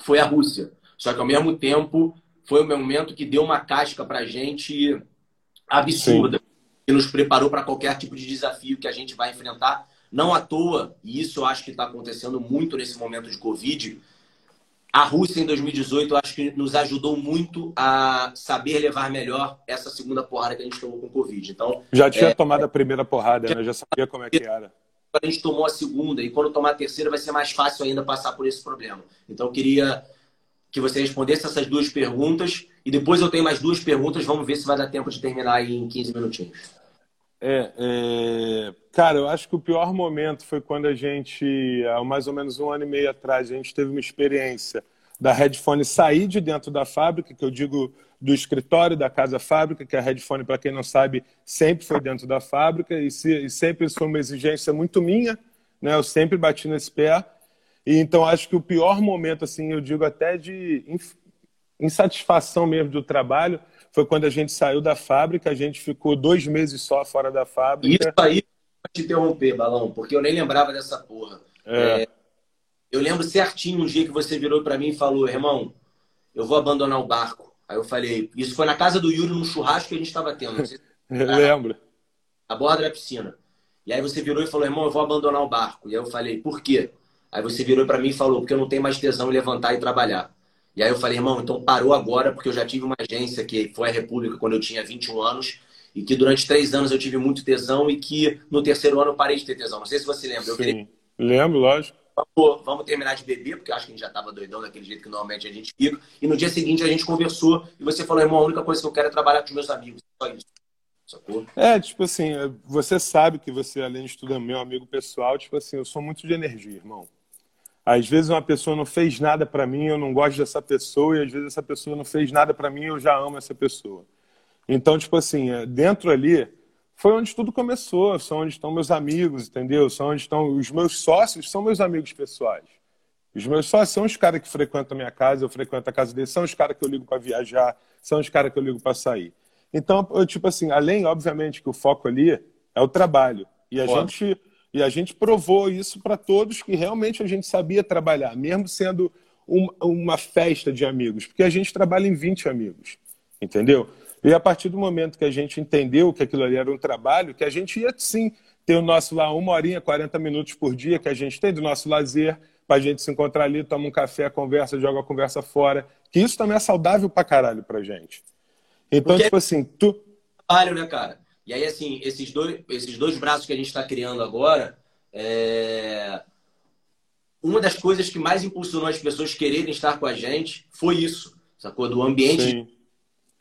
S1: foi a Rússia. Só que ao mesmo tempo foi o momento que deu uma casca pra gente absurda. Sim. Que nos preparou para qualquer tipo de desafio que a gente vai enfrentar. Não à toa, e isso eu acho que está acontecendo muito nesse momento de Covid, a Rússia, em 2018, eu acho que nos ajudou muito a saber levar melhor essa segunda porrada que a gente tomou com o Covid. Então,
S2: já tinha é, tomado a primeira porrada, já, né? já sabia como é que era.
S1: A gente tomou a segunda, e quando tomar a terceira vai ser mais fácil ainda passar por esse problema. Então, eu queria que você respondesse essas duas perguntas, e depois eu tenho mais duas perguntas, vamos ver se vai dar tempo de terminar aí em 15 minutinhos.
S2: É, é, cara, eu acho que o pior momento foi quando a gente, há mais ou menos um ano e meio atrás, a gente teve uma experiência da Headphone sair de dentro da fábrica, que eu digo do escritório da casa fábrica, que a Headphone, para quem não sabe, sempre foi dentro da fábrica e, se, e sempre foi uma exigência muito minha, né? Eu sempre bati nesse pé. E então acho que o pior momento, assim, eu digo até de insatisfação mesmo do trabalho, foi quando a gente saiu da fábrica, a gente ficou dois meses só fora da fábrica.
S1: Isso aí, te interromper, Balão, porque eu nem lembrava dessa porra. É. É, eu lembro certinho um dia que você virou para mim e falou, irmão, eu vou abandonar o barco. Aí eu falei, isso foi na casa do Yuri, num churrasco que a gente estava tendo.
S2: Se lembro.
S1: A borda da piscina. E aí você virou e falou, irmão, eu vou abandonar o barco. E aí eu falei, por quê? Aí você virou para mim e falou, porque eu não tenho mais tesão em levantar e trabalhar. E aí eu falei, irmão, então parou agora, porque eu já tive uma agência que foi a República quando eu tinha 21 anos, e que durante três anos eu tive muito tesão, e que no terceiro ano eu parei de ter tesão. Não sei se você lembra.
S2: Eu Sim, queria... lembro, lógico.
S1: Pô, vamos terminar de beber, porque eu acho que a gente já estava doidão daquele jeito que normalmente a gente fica. E no dia seguinte a gente conversou, e você falou, irmão, a única coisa que eu quero é trabalhar com os meus amigos. Só isso.
S2: Sacou? É, tipo assim, você sabe que você, além de tudo, é meu amigo pessoal, tipo assim, eu sou muito de energia, irmão. Às vezes uma pessoa não fez nada para mim, eu não gosto dessa pessoa, e às vezes essa pessoa não fez nada para mim, eu já amo essa pessoa. Então, tipo assim, é, dentro ali foi onde tudo começou, são onde estão meus amigos, entendeu? São onde estão os meus sócios, são meus amigos pessoais. Os meus sócios são os caras que frequentam a minha casa, eu frequento a casa deles, são os caras que eu ligo para viajar, são os caras que eu ligo para sair. Então, eu, tipo assim, além, obviamente, que o foco ali é o trabalho. E a, gente, e a gente provou isso para todos que realmente a gente sabia trabalhar, mesmo sendo um, uma festa de amigos, porque a gente trabalha em 20 amigos, entendeu? E a partir do momento que a gente entendeu que aquilo ali era um trabalho, que a gente ia sim ter o nosso lá uma horinha, 40 minutos por dia que a gente tem do nosso lazer, para a gente se encontrar ali, toma um café, conversa, joga a conversa fora. Que isso também é saudável pra caralho pra gente. Então, Porque tipo assim, tu.
S1: Trabalho, né, cara? E aí, assim, esses dois, esses dois braços que a gente está criando agora, é... uma das coisas que mais impulsionou as pessoas quererem estar com a gente foi isso, sacou? Do ambiente. Sim.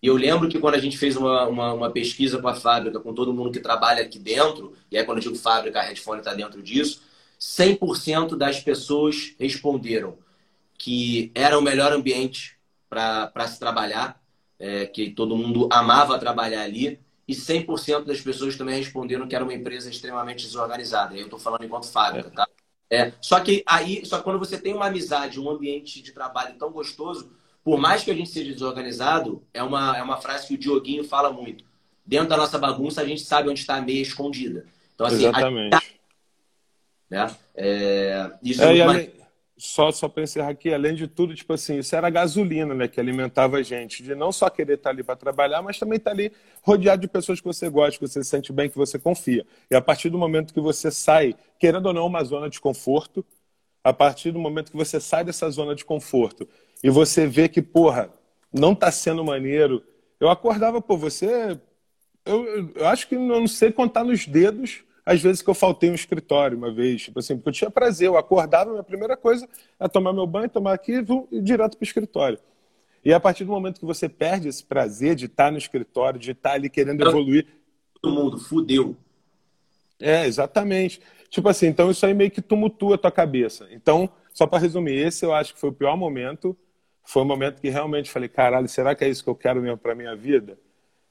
S1: E eu lembro que quando a gente fez uma, uma, uma, pesquisa com a fábrica, com todo mundo que trabalha aqui dentro, e aí quando eu digo fábrica, a Redfone está dentro disso, 100% das pessoas responderam que era o melhor ambiente para se trabalhar, é, que todo mundo amava trabalhar ali, e 100% das pessoas também responderam que era uma empresa extremamente desorganizada. Eu estou falando enquanto fábrica, tá? É, só que aí, só que quando você tem uma amizade, um ambiente de trabalho tão gostoso, por mais que a gente seja desorganizado, é uma, é uma frase que o Dioguinho fala muito. Dentro da nossa bagunça, a gente sabe onde está a meia escondida.
S2: Então, assim, Exatamente. A
S1: né? É,
S2: isso é, além, só só para encerrar aqui, além de tudo, tipo assim, isso era a gasolina, né, que alimentava a gente de não só querer estar tá ali para trabalhar, mas também estar tá ali rodeado de pessoas que você gosta, que você se sente bem, que você confia. E a partir do momento que você sai, querendo ou não, uma zona de conforto, a partir do momento que você sai dessa zona de conforto e você vê que, porra, não está sendo maneiro. Eu acordava, pô, você. Eu, eu acho que não sei contar nos dedos às vezes que eu faltei um escritório uma vez, tipo assim, porque eu tinha prazer, eu acordava, minha primeira coisa é tomar meu banho, tomar aqui e ir direto para o escritório. E a partir do momento que você perde esse prazer de estar no escritório, de estar ali querendo evoluir.
S1: Todo mundo, fudeu.
S2: É, exatamente. Tipo assim, então isso aí meio que tumultua a tua cabeça. Então, só para resumir, esse eu acho que foi o pior momento. Foi o momento que realmente falei, caralho, será que é isso que eu quero mesmo para minha vida?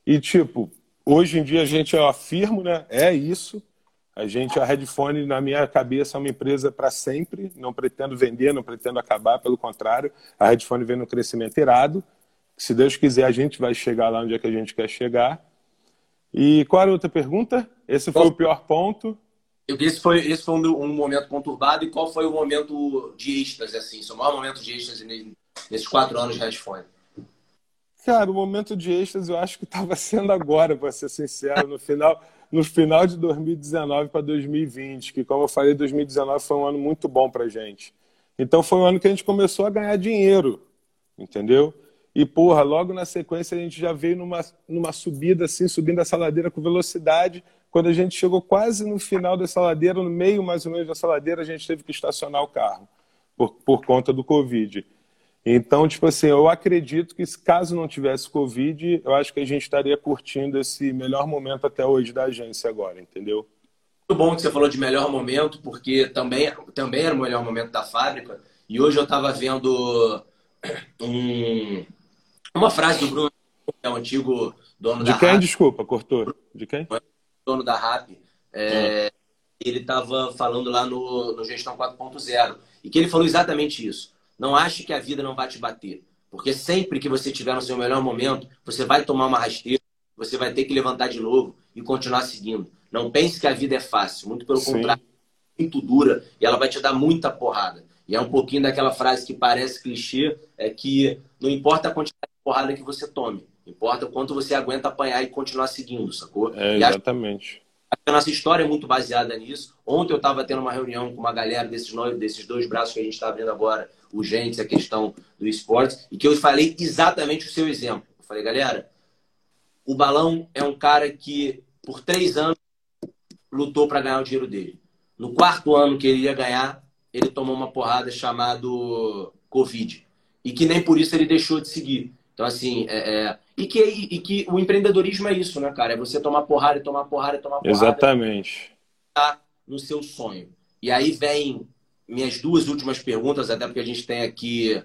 S2: E tipo, hoje em dia a gente eu afirmo, né? É isso. A gente, a Redfone, na minha cabeça, é uma empresa para sempre. Não pretendo vender, não pretendo acabar, pelo contrário. A Redfone vem no crescimento irado. Se Deus quiser, a gente vai chegar lá onde é que a gente quer chegar. E qual era a outra pergunta? Esse foi qual... o pior ponto.
S1: Esse foi, esse foi um, um, momento conturbado. E qual foi o momento de êxtase, assim? Seu maior momento de êxtase nesses quatro anos de Redfone?
S2: Cara, o momento de êxtase eu acho que estava sendo agora, para ser sincero. No final no final de 2019 para 2020, que, como eu falei, 2019 foi um ano muito bom para gente. Então, foi um ano que a gente começou a ganhar dinheiro, entendeu? E, porra, logo na sequência a gente já veio numa, numa subida, assim, subindo essa ladeira com velocidade. Quando a gente chegou quase no final dessa ladeira, no meio mais ou menos dessa ladeira, a gente teve que estacionar o carro por, por conta do Covid. Então, tipo assim, eu acredito que caso não tivesse Covid, eu acho que a gente estaria curtindo esse melhor momento até hoje da agência agora, entendeu?
S1: Muito bom que você falou de melhor momento, porque também, também era o melhor momento da fábrica. E hoje eu estava vendo um, uma frase do Bruno, que é o antigo dono
S2: de
S1: da
S2: quem? Desculpa, cortou. De quem?
S1: Dono da RAP. É. Ele estava falando lá no, no Gestão 4.0 e que ele falou exatamente isso não ache que a vida não vai te bater. Porque sempre que você estiver no seu melhor momento, você vai tomar uma rasteira, você vai ter que levantar de novo e continuar seguindo. Não pense que a vida é fácil. Muito pelo Sim. contrário, é muito dura e ela vai te dar muita porrada. E é um pouquinho daquela frase que parece clichê, é que não importa a quantidade de porrada que você tome, importa o quanto você aguenta apanhar e continuar seguindo, sacou?
S2: É, exatamente.
S1: A nossa história é muito baseada nisso. Ontem eu estava tendo uma reunião com uma galera desses, desses dois braços que a gente está abrindo agora, urgentes, a questão do esporte, e que eu falei exatamente o seu exemplo. Eu falei, galera, o Balão é um cara que, por três anos, lutou para ganhar o dinheiro dele. No quarto ano que ele ia ganhar, ele tomou uma porrada chamado Covid. E que nem por isso ele deixou de seguir. Então, assim, é, é... E, que, e que o empreendedorismo é isso, né, cara? É você tomar porrada e tomar porrada e tomar porrada.
S2: Exatamente.
S1: Tá no seu sonho. E aí vem minhas duas últimas perguntas, até porque a gente tem aqui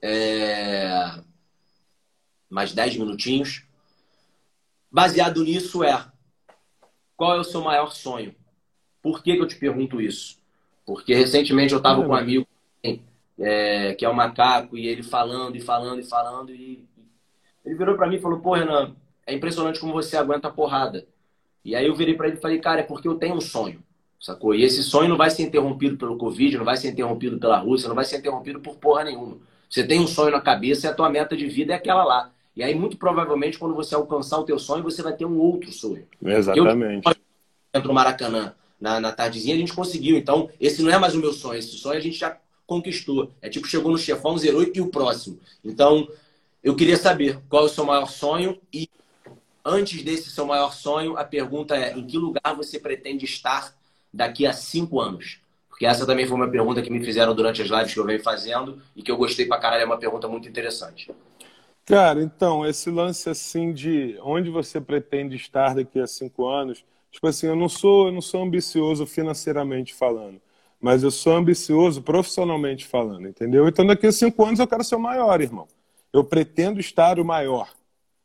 S1: é, mais dez minutinhos. Baseado nisso é qual é o seu maior sonho? Por que, que eu te pergunto isso? Porque recentemente eu estava com um amigo é, que é o macaco e ele falando e falando e falando e ele virou para mim e falou: Pô, Renan, é impressionante como você aguenta a porrada. E aí eu virei para ele e falei: Cara, é porque eu tenho um sonho, sacou? E esse sonho não vai ser interrompido pelo Covid, não vai ser interrompido pela Rússia, não vai ser interrompido por porra nenhuma. Você tem um sonho na cabeça e a tua meta de vida é aquela lá. E aí, muito provavelmente, quando você alcançar o teu sonho, você vai ter um outro sonho.
S2: Exatamente.
S1: Dentro do Maracanã, na, na tardezinha, a gente conseguiu. Então, esse não é mais o meu sonho. Esse sonho a gente já conquistou. É tipo, chegou no chefão, zerou e o próximo. Então, eu queria saber qual é o seu maior sonho e, antes desse seu maior sonho, a pergunta é: em que lugar você pretende estar daqui a cinco anos? Porque essa também foi uma pergunta que me fizeram durante as lives que eu venho fazendo e que eu gostei pra caralho. É uma pergunta muito interessante.
S2: Cara, então, esse lance assim de onde você pretende estar daqui a cinco anos, tipo assim, eu não sou, eu não sou ambicioso financeiramente falando, mas eu sou ambicioso profissionalmente falando, entendeu? Então daqui a cinco anos eu quero ser o maior, irmão. Eu pretendo estar o maior.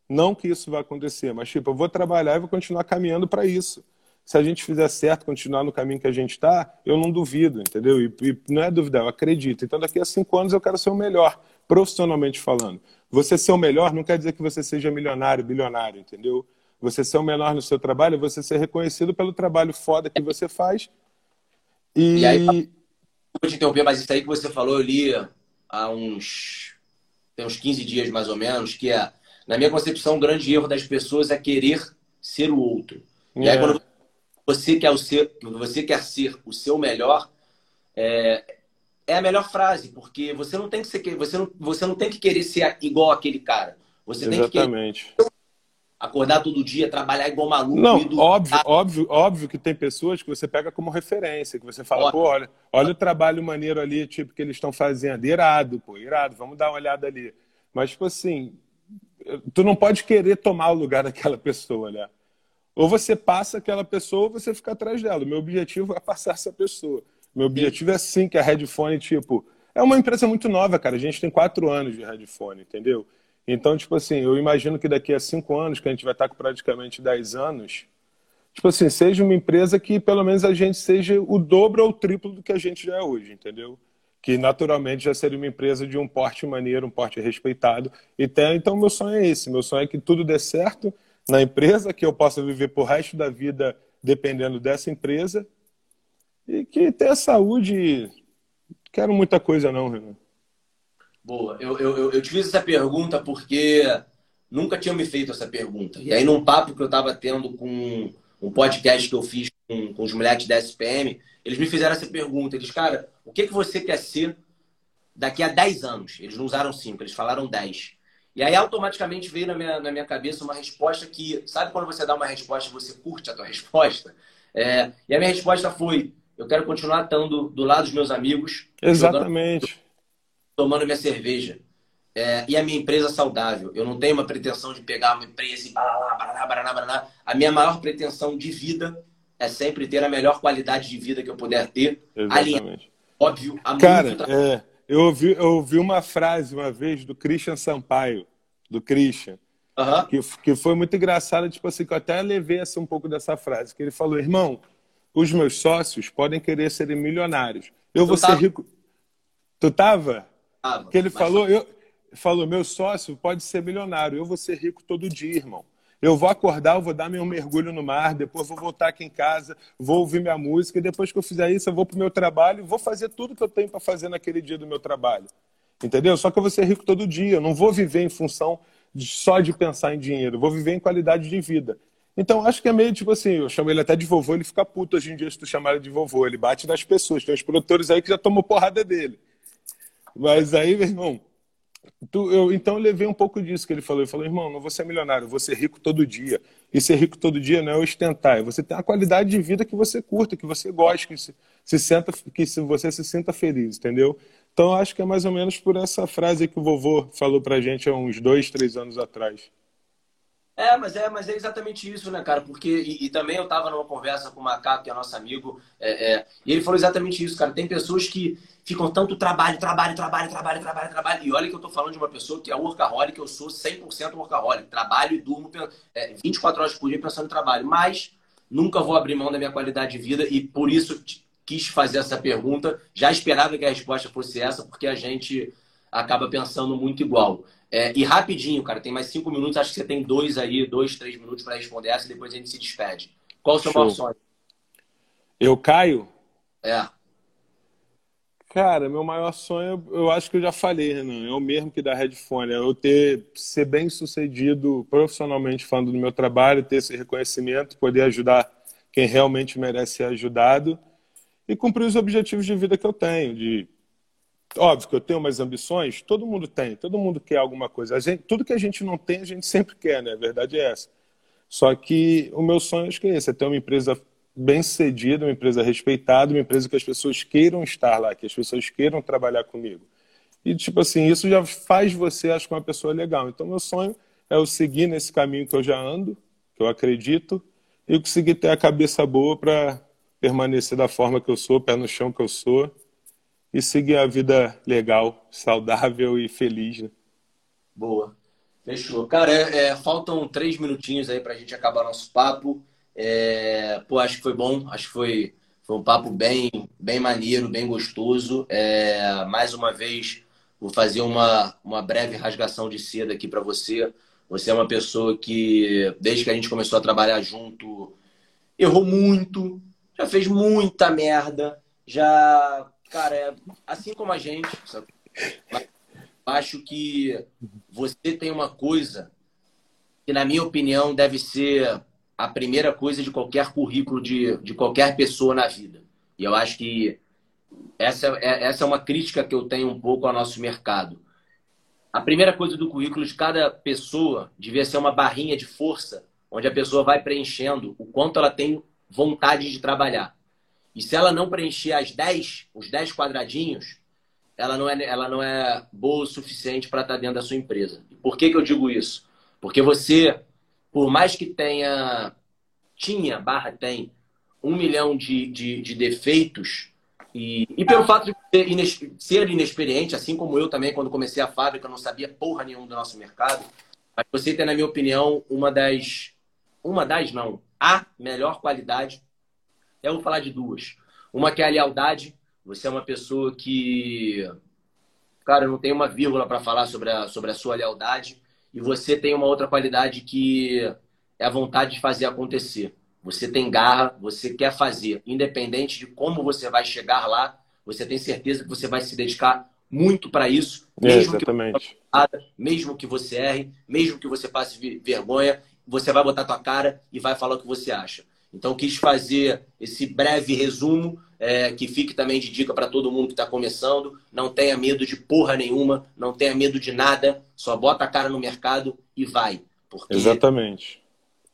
S2: Não que isso vai acontecer, mas tipo, eu vou trabalhar e vou continuar caminhando para isso. Se a gente fizer certo, continuar no caminho que a gente está, eu não duvido, entendeu? E, e não é duvidar, eu acredito. Então daqui a cinco anos eu quero ser o melhor, profissionalmente falando. Você ser o melhor não quer dizer que você seja milionário, bilionário, entendeu? Você ser o melhor no seu trabalho é você ser reconhecido pelo trabalho foda que você faz. E, e aí,
S1: vou te interromper, mas isso aí que você falou, eu li há uns, tem uns 15 dias mais ou menos, que é, na minha concepção, o grande erro das pessoas é querer ser o outro. E aí, é. quando você quer, o ser, você quer ser o seu melhor, é, é a melhor frase, porque você não tem que ser, você não, você não tem que querer ser igual aquele cara. Você
S2: Exatamente.
S1: tem que querer acordar todo dia, trabalhar igual maluco.
S2: Não, do... óbvio, óbvio, óbvio que tem pessoas que você pega como referência, que você fala, óbvio. pô, olha, olha o trabalho maneiro ali, tipo, que eles estão fazendo. Irado, pô, irado, vamos dar uma olhada ali. Mas, tipo assim, tu não pode querer tomar o lugar daquela pessoa, né? Ou você passa aquela pessoa ou você fica atrás dela. O meu objetivo é passar essa pessoa. Meu objetivo é sim que a Headphone, tipo, é uma empresa muito nova, cara. A gente tem quatro anos de Headphone, entendeu? Então, tipo assim, eu imagino que daqui a cinco anos, que a gente vai estar com praticamente dez anos, tipo assim, seja uma empresa que pelo menos a gente seja o dobro ou o triplo do que a gente já é hoje, entendeu? Que naturalmente já seria uma empresa de um porte maneiro, um porte respeitado. Então, meu sonho é esse. Meu sonho é que tudo dê certo na empresa, que eu possa viver por resto da vida dependendo dessa empresa e que tenha saúde. Quero muita coisa, não, Renan.
S1: Boa. Eu, eu, eu fiz essa pergunta porque nunca tinham me feito essa pergunta. E aí, num papo que eu estava tendo com um podcast que eu fiz com, com os moleques da SPM, eles me fizeram essa pergunta. Eles, cara, o que, que você quer ser daqui a 10 anos? Eles não usaram 5, eles falaram 10. E aí, automaticamente, veio na minha, na minha cabeça uma resposta que... Sabe quando você dá uma resposta e você curte a tua resposta? É, e a minha resposta foi eu quero continuar estando do lado dos meus amigos.
S2: Exatamente.
S1: Jogando, tomando minha cerveja. É, e a minha empresa saudável. Eu não tenho uma pretensão de pegar uma empresa e. A minha maior pretensão de vida é sempre ter a melhor qualidade de vida que eu puder ter.
S2: Exatamente.
S1: óbvio,
S2: a Cara, é, eu, ouvi, eu ouvi uma frase uma vez do Christian Sampaio, do Christian,
S1: uhum.
S2: que, que foi muito engraçada, tipo assim, que eu até levei assim, um pouco dessa frase, que ele falou, irmão, os meus sócios podem querer serem milionários. Eu tu vou ser rico. Tu tava?
S1: Tava
S2: que ele mas... falou, eu falou, meu sócio pode ser milionário, eu vou ser rico todo dia, irmão. Eu vou acordar, eu vou dar meu mergulho no mar, depois vou voltar aqui em casa, vou ouvir minha música, e depois que eu fizer isso, eu vou pro meu trabalho e vou fazer tudo que eu tenho para fazer naquele dia do meu trabalho. Entendeu? Só que eu vou ser rico todo dia, eu não vou viver em função de, só de pensar em dinheiro, eu vou viver em qualidade de vida. Então, acho que é meio tipo assim, eu chamo ele até de vovô, ele fica puto hoje em dia se tu chamar ele de vovô. Ele bate nas pessoas. Tem uns produtores aí que já tomam porrada dele. Mas aí, meu irmão, tu, eu, então eu levei um pouco disso que ele falou. Ele falou, irmão, não vou ser milionário, eu vou ser rico todo dia. E ser rico todo dia não é ostentar, é você ter a qualidade de vida que você curta, que você gosta, que, se, se senta, que se, você se sinta feliz, entendeu? Então, acho que é mais ou menos por essa frase que o vovô falou pra gente há uns dois, três anos atrás.
S1: É, mas é, mas é exatamente isso, né, cara? Porque, e, e também eu tava numa conversa com o Macaco, que é nosso amigo, é, é, e ele falou exatamente isso, cara. Tem pessoas que ficam tanto trabalho, trabalho, trabalho, trabalho, trabalho, trabalho. E olha que eu tô falando de uma pessoa que é workaholic, eu sou 100% workaholic. Trabalho e durmo é, 24 horas por dia pensando em trabalho. Mas nunca vou abrir mão da minha qualidade de vida e por isso quis fazer essa pergunta. Já esperava que a resposta fosse essa, porque a gente acaba pensando muito igual. É, e rapidinho, cara, tem mais cinco minutos, acho que você tem dois aí, dois, três minutos para responder essa e depois a gente se despede. Qual o seu Show. maior sonho?
S2: Eu caio?
S1: É.
S2: Cara, meu maior sonho, eu acho que eu já falei, Renan, é o mesmo que da Headphone, é eu ter, ser bem sucedido profissionalmente falando do meu trabalho, ter esse reconhecimento, poder ajudar quem realmente merece ser ajudado e cumprir os objetivos de vida que eu tenho, de Óbvio que eu tenho umas ambições, todo mundo tem, todo mundo quer alguma coisa. Gente, tudo que a gente não tem, a gente sempre quer, né? A verdade é essa. Só que o meu sonho acho que é esse, é ter uma empresa bem cedida, uma empresa respeitada, uma empresa que as pessoas queiram estar lá, que as pessoas queiram trabalhar comigo. E, tipo assim, isso já faz você, acho que, uma pessoa legal. Então, meu sonho é eu seguir nesse caminho que eu já ando, que eu acredito, e conseguir ter a cabeça boa para permanecer da forma que eu sou, pé no chão que eu sou, e seguir a vida legal, saudável e feliz. Né?
S1: Boa. Fechou. Cara, é, é, faltam três minutinhos aí para a gente acabar nosso papo. É, pô, acho que foi bom, acho que foi, foi um papo bem, bem maneiro, bem gostoso. É, mais uma vez, vou fazer uma, uma breve rasgação de seda aqui para você. Você é uma pessoa que, desde que a gente começou a trabalhar junto, errou muito, já fez muita merda, já Cara, é, assim como a gente, acho que você tem uma coisa que, na minha opinião, deve ser a primeira coisa de qualquer currículo de, de qualquer pessoa na vida. E eu acho que essa é, essa é uma crítica que eu tenho um pouco ao nosso mercado. A primeira coisa do currículo de cada pessoa devia ser uma barrinha de força, onde a pessoa vai preenchendo o quanto ela tem vontade de trabalhar. E se ela não preencher as 10, os 10 quadradinhos, ela não é, ela não é boa o suficiente para estar tá dentro da sua empresa. por que, que eu digo isso? Porque você, por mais que tenha, tinha, barra tem, um milhão de, de, de defeitos, e, e pelo fato de ser, ser inexperiente, assim como eu também, quando comecei a fábrica, eu não sabia porra nenhuma do nosso mercado, mas você tem, na minha opinião, uma das. Uma das, não, a melhor qualidade eu vou falar de duas. Uma que é a lealdade. Você é uma pessoa que, cara, não tem uma vírgula para falar sobre a, sobre a sua lealdade. E você tem uma outra qualidade que é a vontade de fazer acontecer. Você tem garra, você quer fazer. Independente de como você vai chegar lá, você tem certeza que você vai se dedicar muito para isso.
S2: Mesmo exatamente. Que
S1: você, mesmo que você erre, mesmo que você passe vergonha, você vai botar tua cara e vai falar o que você acha. Então, quis fazer esse breve resumo, é, que fique também de dica para todo mundo que está começando. Não tenha medo de porra nenhuma, não tenha medo de nada, só bota a cara no mercado e vai.
S2: Porque Exatamente.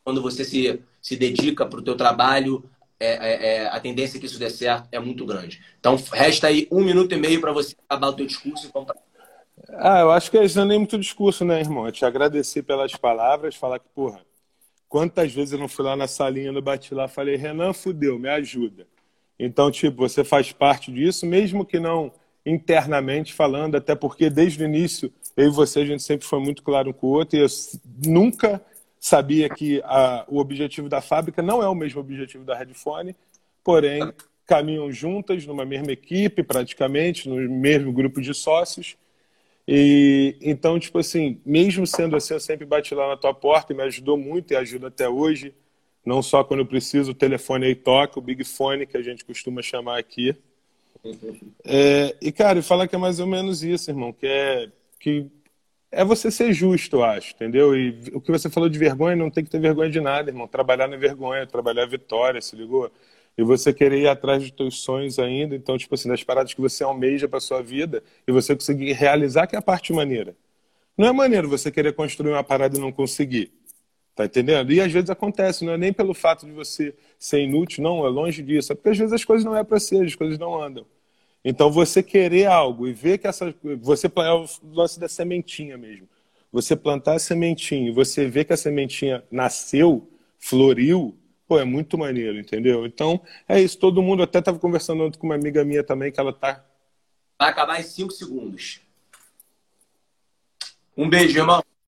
S1: Quando você se, se dedica para o teu trabalho, é, é, é, a tendência que isso dê certo é muito grande. Então, resta aí um minuto e meio para você acabar o teu discurso e comprar.
S2: Ah, eu acho que isso não é nem muito discurso, né, irmão? É te agradecer pelas palavras, falar que, porra, Quantas vezes eu não fui lá na salinha, eu bati lá, falei, Renan, fudeu, me ajuda. Então, tipo, você faz parte disso, mesmo que não internamente falando, até porque desde o início, eu e você, a gente sempre foi muito claro um com o outro, e eu nunca sabia que a, o objetivo da fábrica não é o mesmo objetivo da Redfone, porém, caminham juntas numa mesma equipe, praticamente, no mesmo grupo de sócios, e então, tipo assim, mesmo sendo assim, eu sempre bati lá na tua porta e me ajudou muito e ajuda até hoje. Não só quando eu preciso, o telefone aí toca, o Big Fone, que a gente costuma chamar aqui. É, e, cara, falar que é mais ou menos isso, irmão, que é que é você ser justo, eu acho, entendeu? E o que você falou de vergonha, não tem que ter vergonha de nada, irmão. Trabalhar na vergonha, trabalhar a vitória, se ligou? E você querer ir atrás dos teus sonhos ainda, então, tipo assim, das paradas que você almeja para sua vida e você conseguir realizar, que é a parte maneira. Não é maneiro você querer construir uma parada e não conseguir. Tá entendendo? E às vezes acontece, não é nem pelo fato de você ser inútil, não, é longe disso. É porque às vezes as coisas não é para ser, as coisas não andam. Então você querer algo e ver que essa. Você é o lance da sementinha mesmo. você plantar a sementinha e você ver que a sementinha nasceu, floriu, pô, é muito maneiro, entendeu? Então, é isso. Todo mundo, até estava conversando ontem com uma amiga minha também, que ela tá.
S1: Vai acabar em 5 segundos. Um beijo, irmão.